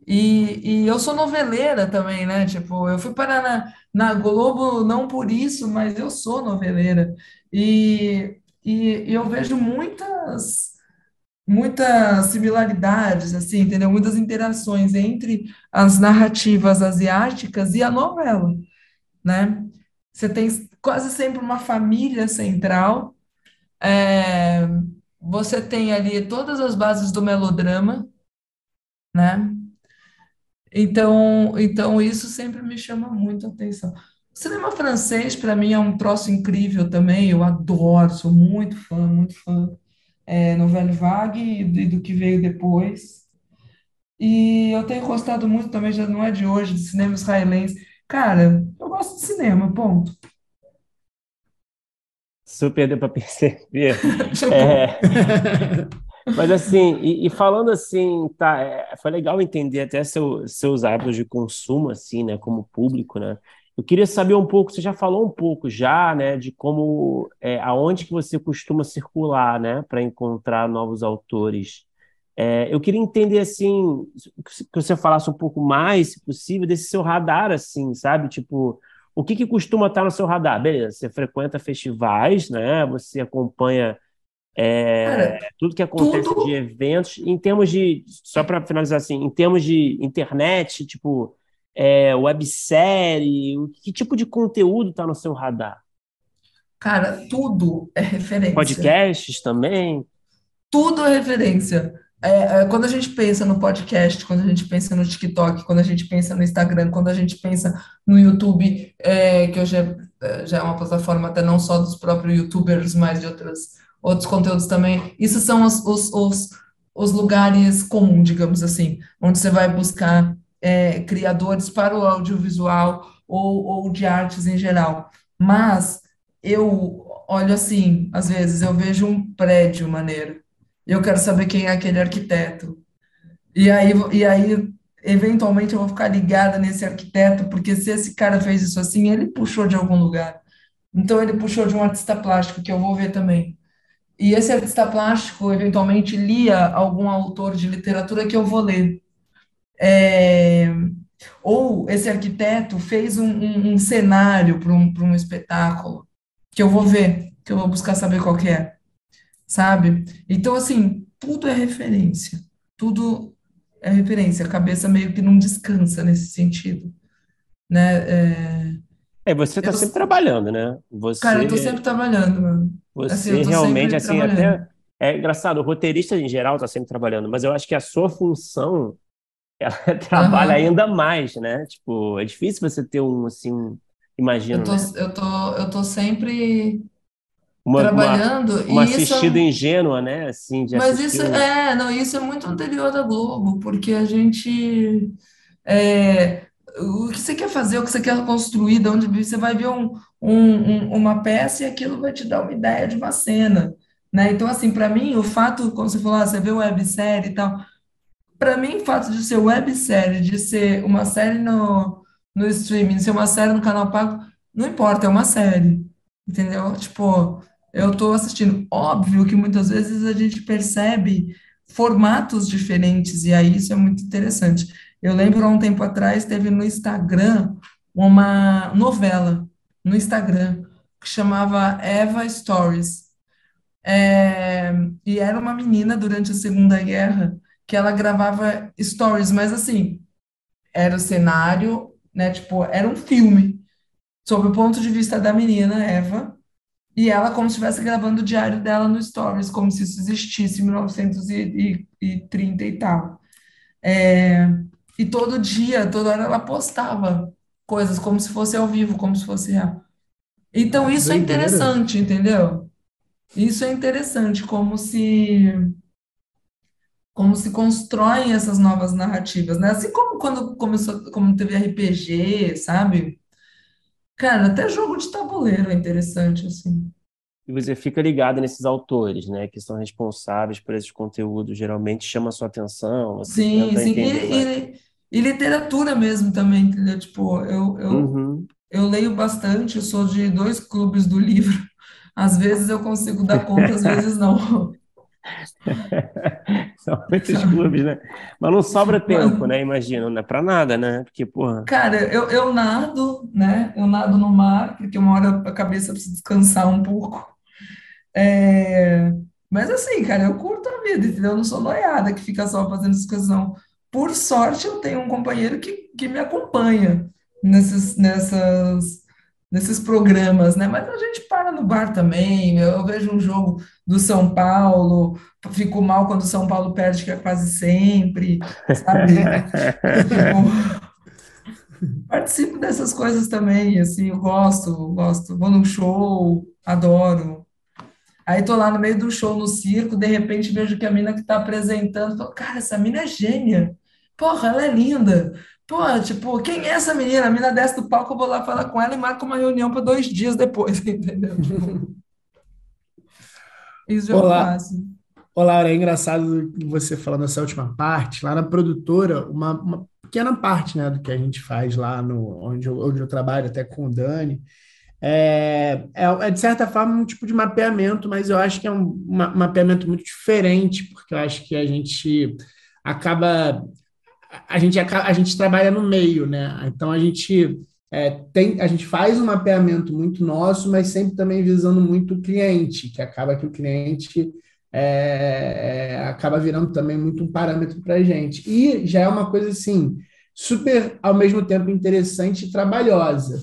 E, e eu sou noveleira também, né? Tipo, eu fui parar na, na Globo não por isso, mas eu sou noveleira. E, e, e eu vejo muitas muitas similaridades, assim, entendeu? Muitas interações entre as narrativas asiáticas e a novela, né? Você tem quase sempre uma família central, é, você tem ali todas as bases do melodrama, né? Então, então isso sempre me chama muito a atenção. O cinema francês, para mim, é um troço incrível também. Eu adoro, sou muito fã, muito fã. É, Nouvelle Vague e do que veio depois. E eu tenho gostado muito também, já não é de hoje, de cinema israelense. Cara, eu gosto de cinema, ponto. Super deu para perceber. é, mas assim, e, e, falando assim, tá, é, foi legal entender até seu, seus hábitos de consumo, assim, né, como público, né? Eu queria saber um pouco, você já falou um pouco já, né, de como, é, aonde que você costuma circular, né, para encontrar novos autores. É, eu queria entender, assim, que você falasse um pouco mais, se possível, desse seu radar, assim, sabe? Tipo, o que que costuma estar no seu radar? Beleza, você frequenta festivais, né, você acompanha é, Cara, tudo que acontece tudo... de eventos, em termos de, só para finalizar assim, em termos de internet, tipo, é, websérie, que tipo de conteúdo está no seu radar? Cara, tudo é referência. Podcasts também? Tudo é referência. É, é, quando a gente pensa no podcast, quando a gente pensa no TikTok, quando a gente pensa no Instagram, quando a gente pensa no YouTube, é, que hoje é, já é uma plataforma até não só dos próprios YouTubers, mas de outras outros conteúdos também. Isso são os, os, os, os lugares comuns, digamos assim, onde você vai buscar é, criadores para o audiovisual ou, ou de artes em geral. Mas eu olho assim, às vezes eu vejo um prédio maneiro, e eu quero saber quem é aquele arquiteto. E aí, e aí eventualmente eu vou ficar ligada nesse arquiteto, porque se esse cara fez isso assim, ele puxou de algum lugar. Então ele puxou de um artista plástico que eu vou ver também. E esse artista plástico eventualmente lia algum autor de literatura que eu vou ler. É, ou esse arquiteto fez um, um, um cenário para um, um espetáculo que eu vou ver, que eu vou buscar saber qual é, sabe? Então, assim, tudo é referência, tudo é referência, a cabeça meio que não descansa nesse sentido, né? É, é você está sempre trabalhando, né? Você, cara, eu tô sempre trabalhando, mano. Você assim, realmente, assim, até... É engraçado, o roteirista em geral está sempre trabalhando, mas eu acho que a sua função ela trabalha uhum. ainda mais, né? Tipo, é difícil você ter um, assim, imagino, eu tô, né? eu tô, eu tô sempre uma, trabalhando. Uma, uma assistida isso, ingênua, né? Assim, de mas isso, um... é, não, isso é muito anterior da Globo, porque a gente... É, o que você quer fazer, o que você quer construir, de onde você vai ver um, um, uma peça e aquilo vai te dar uma ideia de uma cena, né? Então, assim, para mim, o fato, como você falou, ah, você vê websérie e tal, para mim, o fato de ser websérie, de ser uma série no, no streaming, ser uma série no canal pago, não importa, é uma série, entendeu? Tipo, eu estou assistindo. Óbvio que muitas vezes a gente percebe formatos diferentes, e aí isso é muito interessante. Eu lembro há um tempo atrás, teve no Instagram uma novela, no Instagram, que chamava Eva Stories. É, e era uma menina durante a Segunda Guerra que ela gravava stories, mas assim, era o cenário, né? Tipo, era um filme, sob o ponto de vista da menina, Eva, e ela como se estivesse gravando o diário dela no stories, como se isso existisse em 1930 e tal. É, e todo dia, toda hora ela postava coisas como se fosse ao vivo, como se fosse real. Então, isso é interessante, entendeu? Isso é interessante, como se como se constroem essas novas narrativas, né? Assim como quando começou, como teve RPG, sabe? Cara, até jogo de tabuleiro é interessante, assim. E você fica ligado nesses autores, né? Que são responsáveis por esses conteúdos, geralmente chama a sua atenção. Sim, sim. E, e, e, literatura mesmo também, entendeu? Tipo, eu, eu, uhum. eu leio bastante, eu sou de dois clubes do livro. Às vezes eu consigo dar conta, às vezes não. São muitos clubes, né? Mas não sobra tempo, né? Imagino, não é pra nada, né? Porque, porra. Cara, eu, eu nado, né? Eu nado no mar, porque uma hora a cabeça precisa descansar um pouco. É... Mas assim, cara, eu curto a vida, entendeu? Eu não sou noiada que fica só fazendo não. Por sorte, eu tenho um companheiro que, que me acompanha nesses, nessas nesses programas, né? Mas a gente para no bar também. Eu vejo um jogo do São Paulo, fico mal quando o São Paulo perde, que é quase sempre, sabe? Participo dessas coisas também, assim, eu gosto, gosto. Vou num show, adoro. Aí tô lá no meio do show no circo, de repente vejo que a mina que tá apresentando, falo, cara, essa mina é gênia. Porra, ela é linda. Pô, tipo, quem é essa menina? A menina desce do palco, eu vou lá falar com ela e marco uma reunião para dois dias depois, entendeu? Tipo, isso eu Olá. faço. Olá, é engraçado você falando essa última parte. Lá na produtora, uma, uma pequena parte né, do que a gente faz lá no onde eu, onde eu trabalho, até com o Dani, é, é, é, de certa forma um tipo de mapeamento, mas eu acho que é um mapeamento muito diferente, porque eu acho que a gente acaba a gente, a, gente trabalha no meio, né? Então a gente é, tem, a gente faz um mapeamento muito nosso, mas sempre também visando muito o cliente, que acaba que o cliente é, é, acaba virando também muito um parâmetro para a gente. E já é uma coisa assim, super ao mesmo tempo interessante e trabalhosa.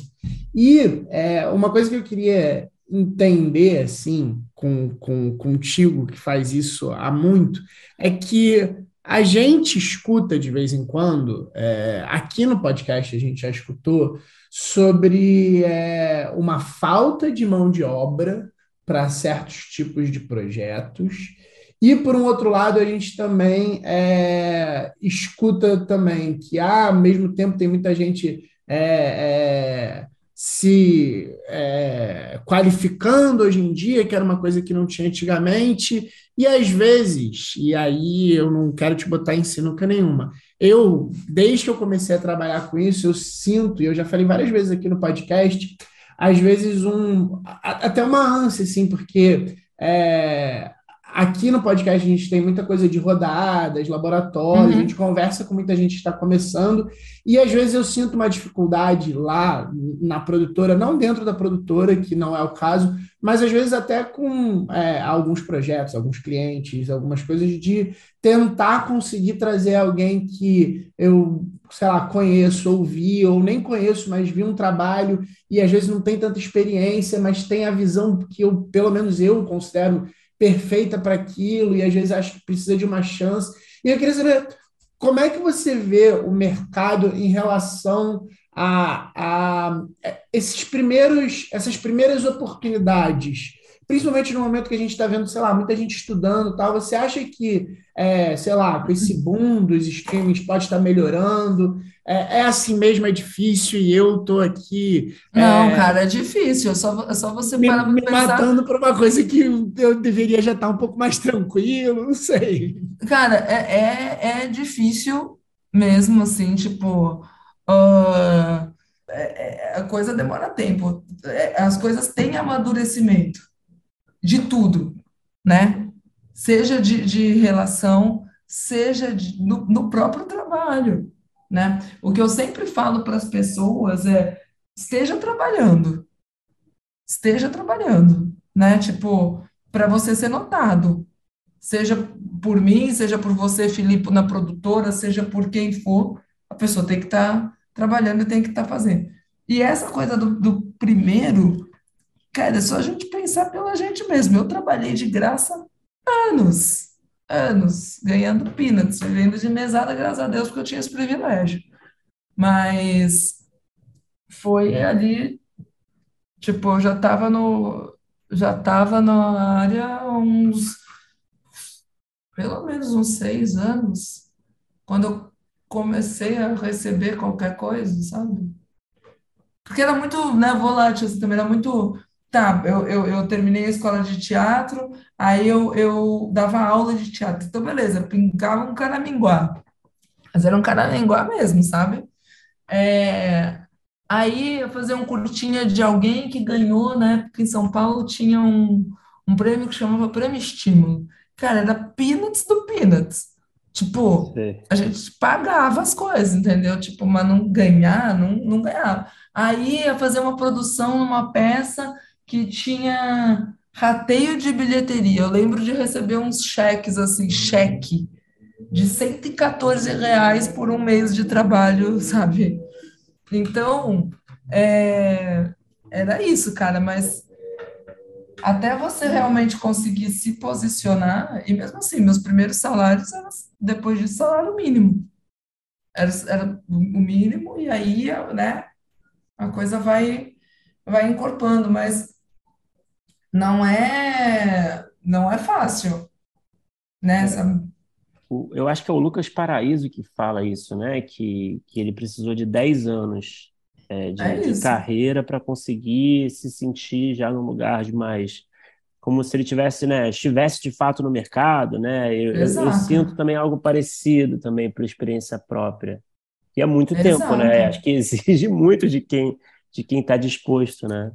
E é, uma coisa que eu queria entender assim com, com contigo que faz isso há muito é que a gente escuta de vez em quando, é, aqui no podcast a gente já escutou, sobre é, uma falta de mão de obra para certos tipos de projetos. E, por um outro lado, a gente também é, escuta também que, ah, ao mesmo tempo, tem muita gente é, é, se é, qualificando hoje em dia, que era uma coisa que não tinha antigamente, e às vezes, e aí eu não quero te botar em sinuca nenhuma, eu, desde que eu comecei a trabalhar com isso, eu sinto, e eu já falei várias vezes aqui no podcast, às vezes um, até uma ânsia, assim, porque é, aqui no podcast a gente tem muita coisa de rodadas, laboratórios, uhum. a gente conversa com muita gente que está começando, e às vezes eu sinto uma dificuldade lá na produtora, não dentro da produtora, que não é o caso, mas às vezes até com é, alguns projetos, alguns clientes, algumas coisas de tentar conseguir trazer alguém que eu, sei lá, conheço, ouvi, ou nem conheço, mas vi um trabalho e às vezes não tem tanta experiência, mas tem a visão que eu, pelo menos eu considero perfeita para aquilo e às vezes acho que precisa de uma chance. E eu queria saber como é que você vê o mercado em relação a, a esses primeiros, essas primeiras oportunidades principalmente no momento que a gente está vendo, sei lá, muita gente estudando tal, você acha que, é, sei lá, com esse boom dos streamings pode estar melhorando? É, é assim mesmo, é difícil e eu tô aqui. Não, é, cara, é difícil. É só, é só você me, parar me pensar... matando por uma coisa que eu deveria já estar um pouco mais tranquilo, não sei. Cara, é, é, é difícil mesmo, assim, tipo. Uh, a coisa demora tempo. As coisas têm amadurecimento de tudo, né? Seja de, de relação, seja de, no, no próprio trabalho, né? O que eu sempre falo para as pessoas é: esteja trabalhando, esteja trabalhando, né? Tipo, para você ser notado, seja por mim, seja por você, Filipe, na produtora, seja por quem for, a pessoa tem que estar tá trabalhando e tem que estar tá fazendo. E essa coisa do, do primeiro Cara, é só a gente pensar pela gente mesmo. Eu trabalhei de graça anos, anos, ganhando peanuts, vivendo de mesada, graças a Deus, porque eu tinha esse privilégio. Mas foi ali, tipo, eu já estava no, já estava na área uns, pelo menos uns seis anos, quando eu comecei a receber qualquer coisa, sabe? Porque era muito, né, volátil, assim, também era muito Tá, eu, eu, eu terminei a escola de teatro, aí eu, eu dava aula de teatro. Então, beleza, pingava um caraminguá. Mas era um caraminguá mesmo, sabe? É, aí eu fazia um curtinha de alguém que ganhou, né? Porque em São Paulo tinha um, um prêmio que chamava Prêmio Estímulo. Cara, era Peanuts do Peanuts. Tipo, a gente pagava as coisas, entendeu? Tipo, mas não ganhar, não, não ganhava. Aí ia fazer uma produção numa peça que tinha rateio de bilheteria. Eu lembro de receber uns cheques assim, cheque de 114 reais por um mês de trabalho, sabe? Então, é, era isso, cara, mas até você realmente conseguir se posicionar, e mesmo assim, meus primeiros salários eram depois de salário mínimo. Era, era o mínimo, e aí, né, a coisa vai, vai encorpando, mas não é não é fácil, né? É. Eu acho que é o Lucas Paraíso que fala isso, né? Que, que ele precisou de 10 anos é, de, é de carreira para conseguir se sentir já num lugar de mais como se ele tivesse, né, estivesse de fato no mercado, né? Eu, eu, eu sinto também algo parecido também por experiência própria. E há muito Exato. tempo, né? Acho que exige muito de quem de quem está disposto, né?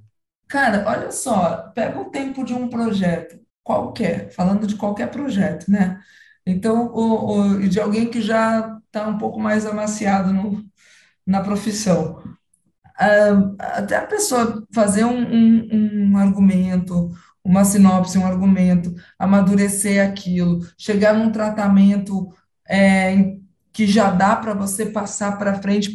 Cara, olha só, pega o tempo de um projeto qualquer, falando de qualquer projeto, né? Então, o, o, de alguém que já está um pouco mais amaciado no, na profissão. Uh, até a pessoa fazer um, um, um argumento, uma sinopse, um argumento, amadurecer aquilo, chegar num tratamento é, que já dá para você passar para frente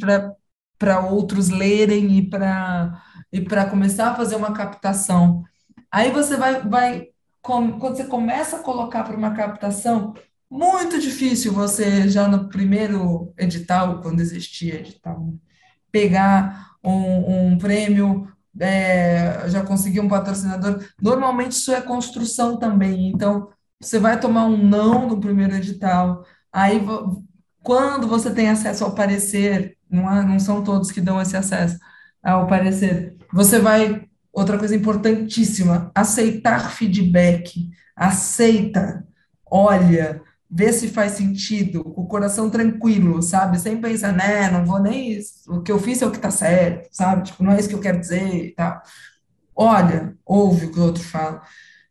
para outros lerem e para e para começar a fazer uma captação. Aí você vai, vai quando você começa a colocar para uma captação, muito difícil você já no primeiro edital, quando existia edital, pegar um, um prêmio, é, já conseguir um patrocinador. Normalmente isso é construção também. Então, você vai tomar um não no primeiro edital. Aí, quando você tem acesso ao parecer, não, não são todos que dão esse acesso ao parecer, você vai, outra coisa importantíssima, aceitar feedback. Aceita, olha, vê se faz sentido, com o coração tranquilo, sabe? Sem pensar, né, não vou nem. O que eu fiz é o que tá certo, sabe? Tipo, não é isso que eu quero dizer e tal. Olha, ouve o que o outro fala.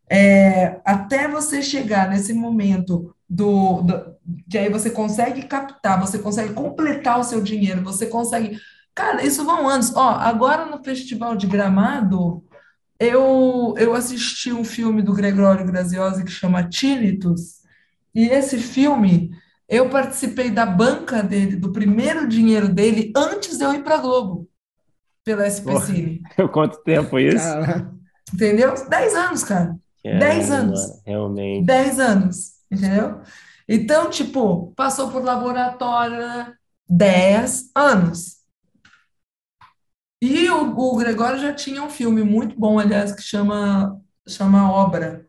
É, até você chegar nesse momento do, do, que aí você consegue captar, você consegue completar o seu dinheiro, você consegue. Cara, isso vão anos. Ó, agora no Festival de Gramado, eu, eu assisti um filme do Gregório Graziosi que chama Tinnitus, e esse filme eu participei da banca dele, do primeiro dinheiro dele, antes de eu ir para Globo, pela SP Cine. Quanto tempo isso? Entendeu? Dez anos, cara. Dez anos. Realmente. Dez anos, entendeu? Então, tipo, passou por laboratório, né? dez anos. E o, o Gregório já tinha um filme muito bom, aliás, que chama, chama Obra,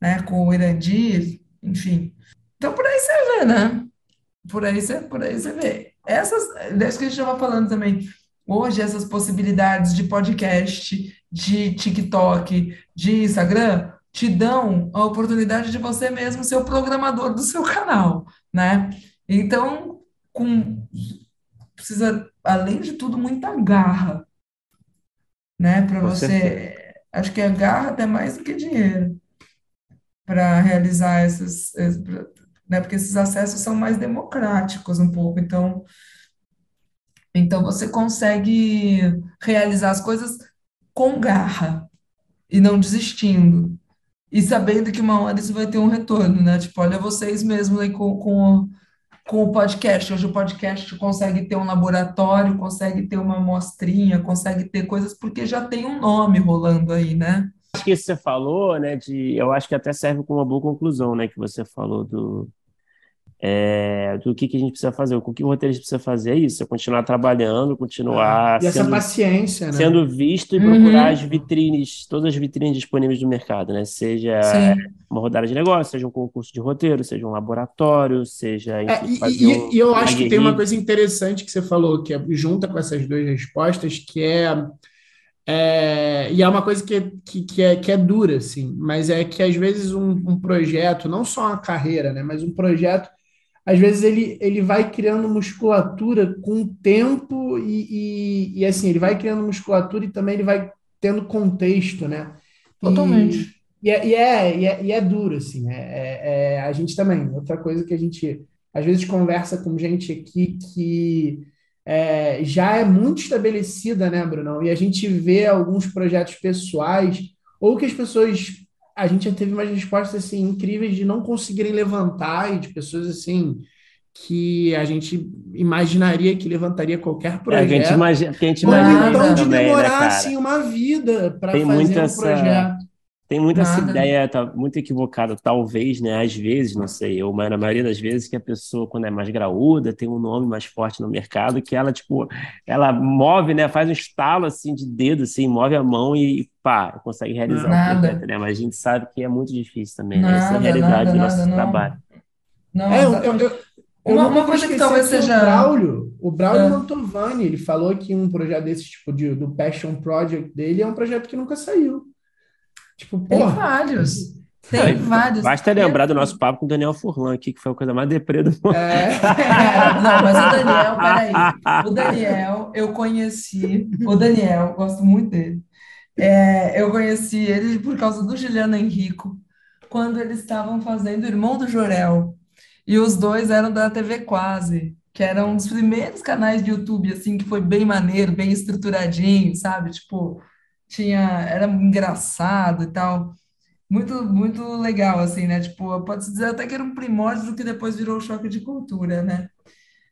né? Com o Irandir, enfim. Então, por aí você vê, né? Por aí você, por aí você vê. Essas, desde que a gente estava falando também, hoje, essas possibilidades de podcast, de TikTok, de Instagram, te dão a oportunidade de você mesmo ser o programador do seu canal, né? Então, com, precisa, além de tudo, muita garra, né? Para você. Acho que a garra até mais do que dinheiro para realizar essas, né? Porque esses acessos são mais democráticos um pouco, então, então você consegue realizar as coisas com garra e não desistindo. E sabendo que uma hora isso vai ter um retorno, né? Tipo, olha vocês mesmo aí com, com, com o podcast. Hoje o podcast consegue ter um laboratório, consegue ter uma amostrinha, consegue ter coisas, porque já tem um nome rolando aí, né? Acho que isso você falou, né? De, eu acho que até serve como uma boa conclusão, né? Que você falou do, é, do que, que a gente precisa fazer. O que o roteirista precisa fazer é isso: é continuar trabalhando, continuar e essa sendo, paciência, né? sendo visto e procurar uhum. as vitrines, todas as vitrines disponíveis do mercado, né? Seja Sim. uma rodada de negócio, seja um concurso de roteiro, seja um laboratório, seja. Enfim, é, e, um, e, eu acho que tem uma coisa interessante que você falou, que é junta com essas duas respostas, que é é, e é uma coisa que, que, que, é, que é dura, assim, mas é que às vezes um, um, projeto, não só uma carreira, né, mas um projeto, às vezes ele, ele vai criando musculatura com o tempo e, e, e assim, ele vai criando musculatura e também ele vai tendo contexto, né? Totalmente. E, é, e, é, e, é, e é duro, assim, é, é, é, a gente também, outra coisa que a gente às vezes conversa com gente aqui que é, já é muito estabelecida, né, Brunão? E a gente vê alguns projetos pessoais, ou que as pessoas. A gente já teve umas respostas assim, incríveis de não conseguirem levantar, e de pessoas assim que a gente imaginaria que levantaria qualquer projeto. É, a gente imagina, a gente imagina então de também, né, demorar né, assim, uma vida para fazer um essa... Tem muita essa ideia, tá muito equivocada, talvez, né? Às vezes, não sei, ou na maioria das vezes, que a pessoa, quando é mais graúda, tem um nome mais forte no mercado, que ela, tipo, ela move, né? Faz um estalo assim de dedo, assim, move a mão e pá, consegue realizar nada. o projeto, né? Mas a gente sabe que é muito difícil também, né? Essa é a realidade nada, do nosso nada, trabalho. Não, é, eu, eu, eu, uma, uma coisa que talvez seja. O Braulio, o Braulio é. Mantovani, ele falou que um projeto desse tipo de, do Passion Project dele é um projeto que nunca saiu. Tipo, Tem porra. vários. Tem vários. Basta lembrar do nosso papo com o Daniel Furlan aqui, que foi a coisa mais deprê do mundo. É. é, não, mas o Daniel, peraí. O Daniel, eu conheci. O Daniel, gosto muito dele. É, eu conheci ele por causa do Juliano Henrico, quando eles estavam fazendo Irmão do Jorel. E os dois eram da TV Quase, que era um dos primeiros canais de YouTube, assim, que foi bem maneiro, bem estruturadinho, sabe? Tipo, tinha, era engraçado e tal. Muito, muito legal, assim, né? Tipo, pode-se dizer até que era um primórdio do que depois virou o choque de cultura, né?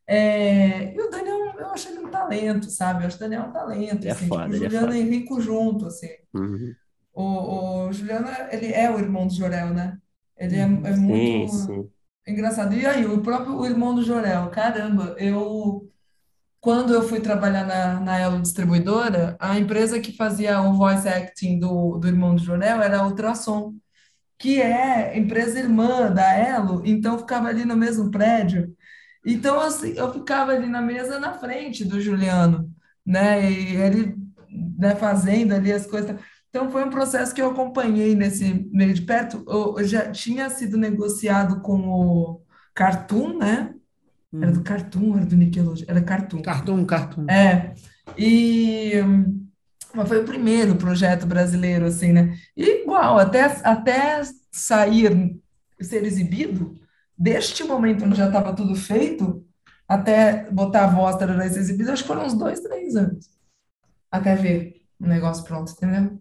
É, e o Daniel, eu acho ele um talento, sabe? Eu acho o Daniel um talento, é assim, foda, tipo, o é Juliano e Henrico junto, assim. Uhum. O, o Juliano, ele é o irmão do Jorel, né? Ele é, é muito sim, sim. engraçado. E aí, o próprio o irmão do Jorel, caramba, eu quando eu fui trabalhar na, na Elo Distribuidora, a empresa que fazia o voice acting do, do irmão do Jornal era a Ultrassom, que é empresa irmã da Elo, então ficava ali no mesmo prédio. Então, assim, eu ficava ali na mesa na frente do Juliano, né? E ele né, fazendo ali as coisas. Então, foi um processo que eu acompanhei nesse meio de perto. Eu, eu já tinha sido negociado com o Cartoon, né? Era do Cartoon, era do Nickelodeon, era Cartoon. Cartoon, Cartoon. É. E, mas foi o primeiro projeto brasileiro, assim, né? E igual, até, até sair, ser exibido, deste momento onde já estava tudo feito, até botar a voz para ser exibido, acho que foram uns dois, três anos. Até ver o negócio pronto, entendeu?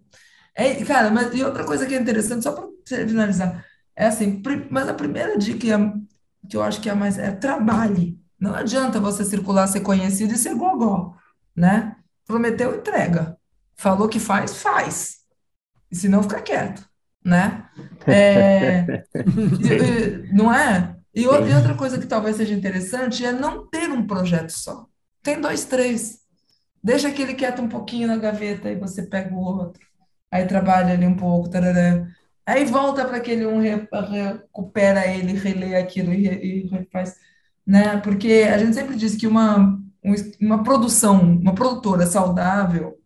É, cara, mas e outra coisa que é interessante, só para finalizar, é assim, mas a primeira dica que eu acho que é mais é trabalhe. Não adianta você circular, ser conhecido e ser gogó, né? Prometeu, entrega. Falou que faz, faz. E se não, fica quieto, né? É, não é? E, outra coisa que talvez seja interessante é não ter um projeto só. Tem dois, três. Deixa aquele quieto um pouquinho na gaveta e você pega o outro. Aí trabalha ali um pouco, tarará. Aí volta para aquele um, recupera ele, relê aquilo e, e refaz. Né? Porque a gente sempre diz que uma, uma produção, uma produtora saudável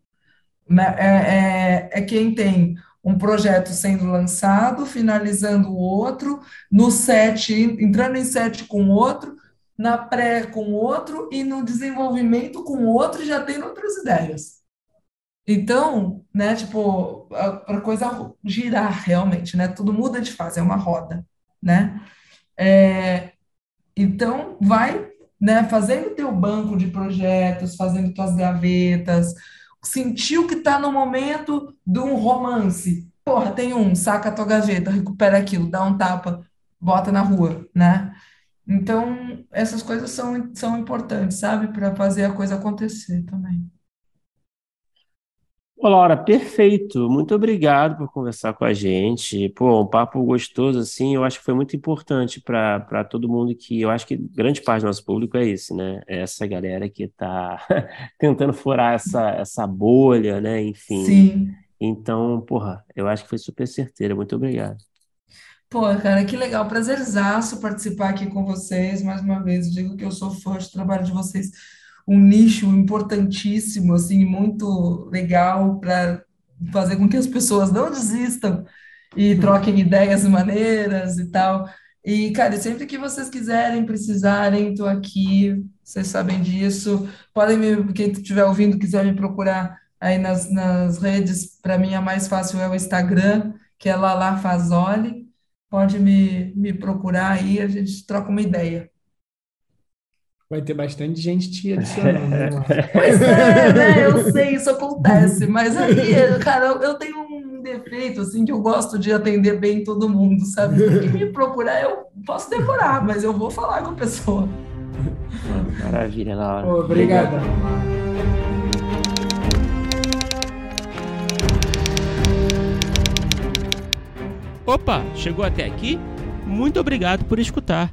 né, é, é, é quem tem um projeto sendo lançado, finalizando o outro, no set, entrando em set com outro, na pré com outro e no desenvolvimento com outro já tem outras ideias. Então, né, tipo, para a coisa girar realmente, né? Tudo muda de fase, é uma roda, né? É, então, vai, né, fazendo teu banco de projetos, fazendo tuas gavetas, sentiu que está no momento de um romance. Porra, tem um, saca a tua gaveta, recupera aquilo, dá um tapa, bota na rua, né? Então, essas coisas são, são importantes, sabe? Para fazer a coisa acontecer também. Ô, Laura, perfeito. Muito obrigado por conversar com a gente. Pô, um papo gostoso, assim, eu acho que foi muito importante para todo mundo que eu acho que grande parte do nosso público é esse, né? É essa galera que está tentando furar essa, essa bolha, né? Enfim. Sim. Então, porra, eu acho que foi super certeira. Muito obrigado. Pô, cara, que legal. Prazerzaço participar aqui com vocês. Mais uma vez, digo que eu sou fã do trabalho de vocês um nicho importantíssimo, assim, muito legal para fazer com que as pessoas não desistam e uhum. troquem ideias maneiras e tal. E, cara, sempre que vocês quiserem, precisarem, estou aqui, vocês sabem disso. Podem me, quem estiver ouvindo, quiser me procurar aí nas, nas redes, para mim a mais fácil é o Instagram, que é Lala Fazoli. Pode me, me procurar aí, a gente troca uma ideia. Vai ter bastante gente te adicionando. Né, pois é, né? Eu sei, isso acontece. Mas aí, cara, eu tenho um defeito, assim, que eu gosto de atender bem todo mundo, sabe? Se me procurar, eu posso demorar, mas eu vou falar com a pessoa. Maravilha, Laura. Obrigada. Opa, chegou até aqui? Muito obrigado por escutar.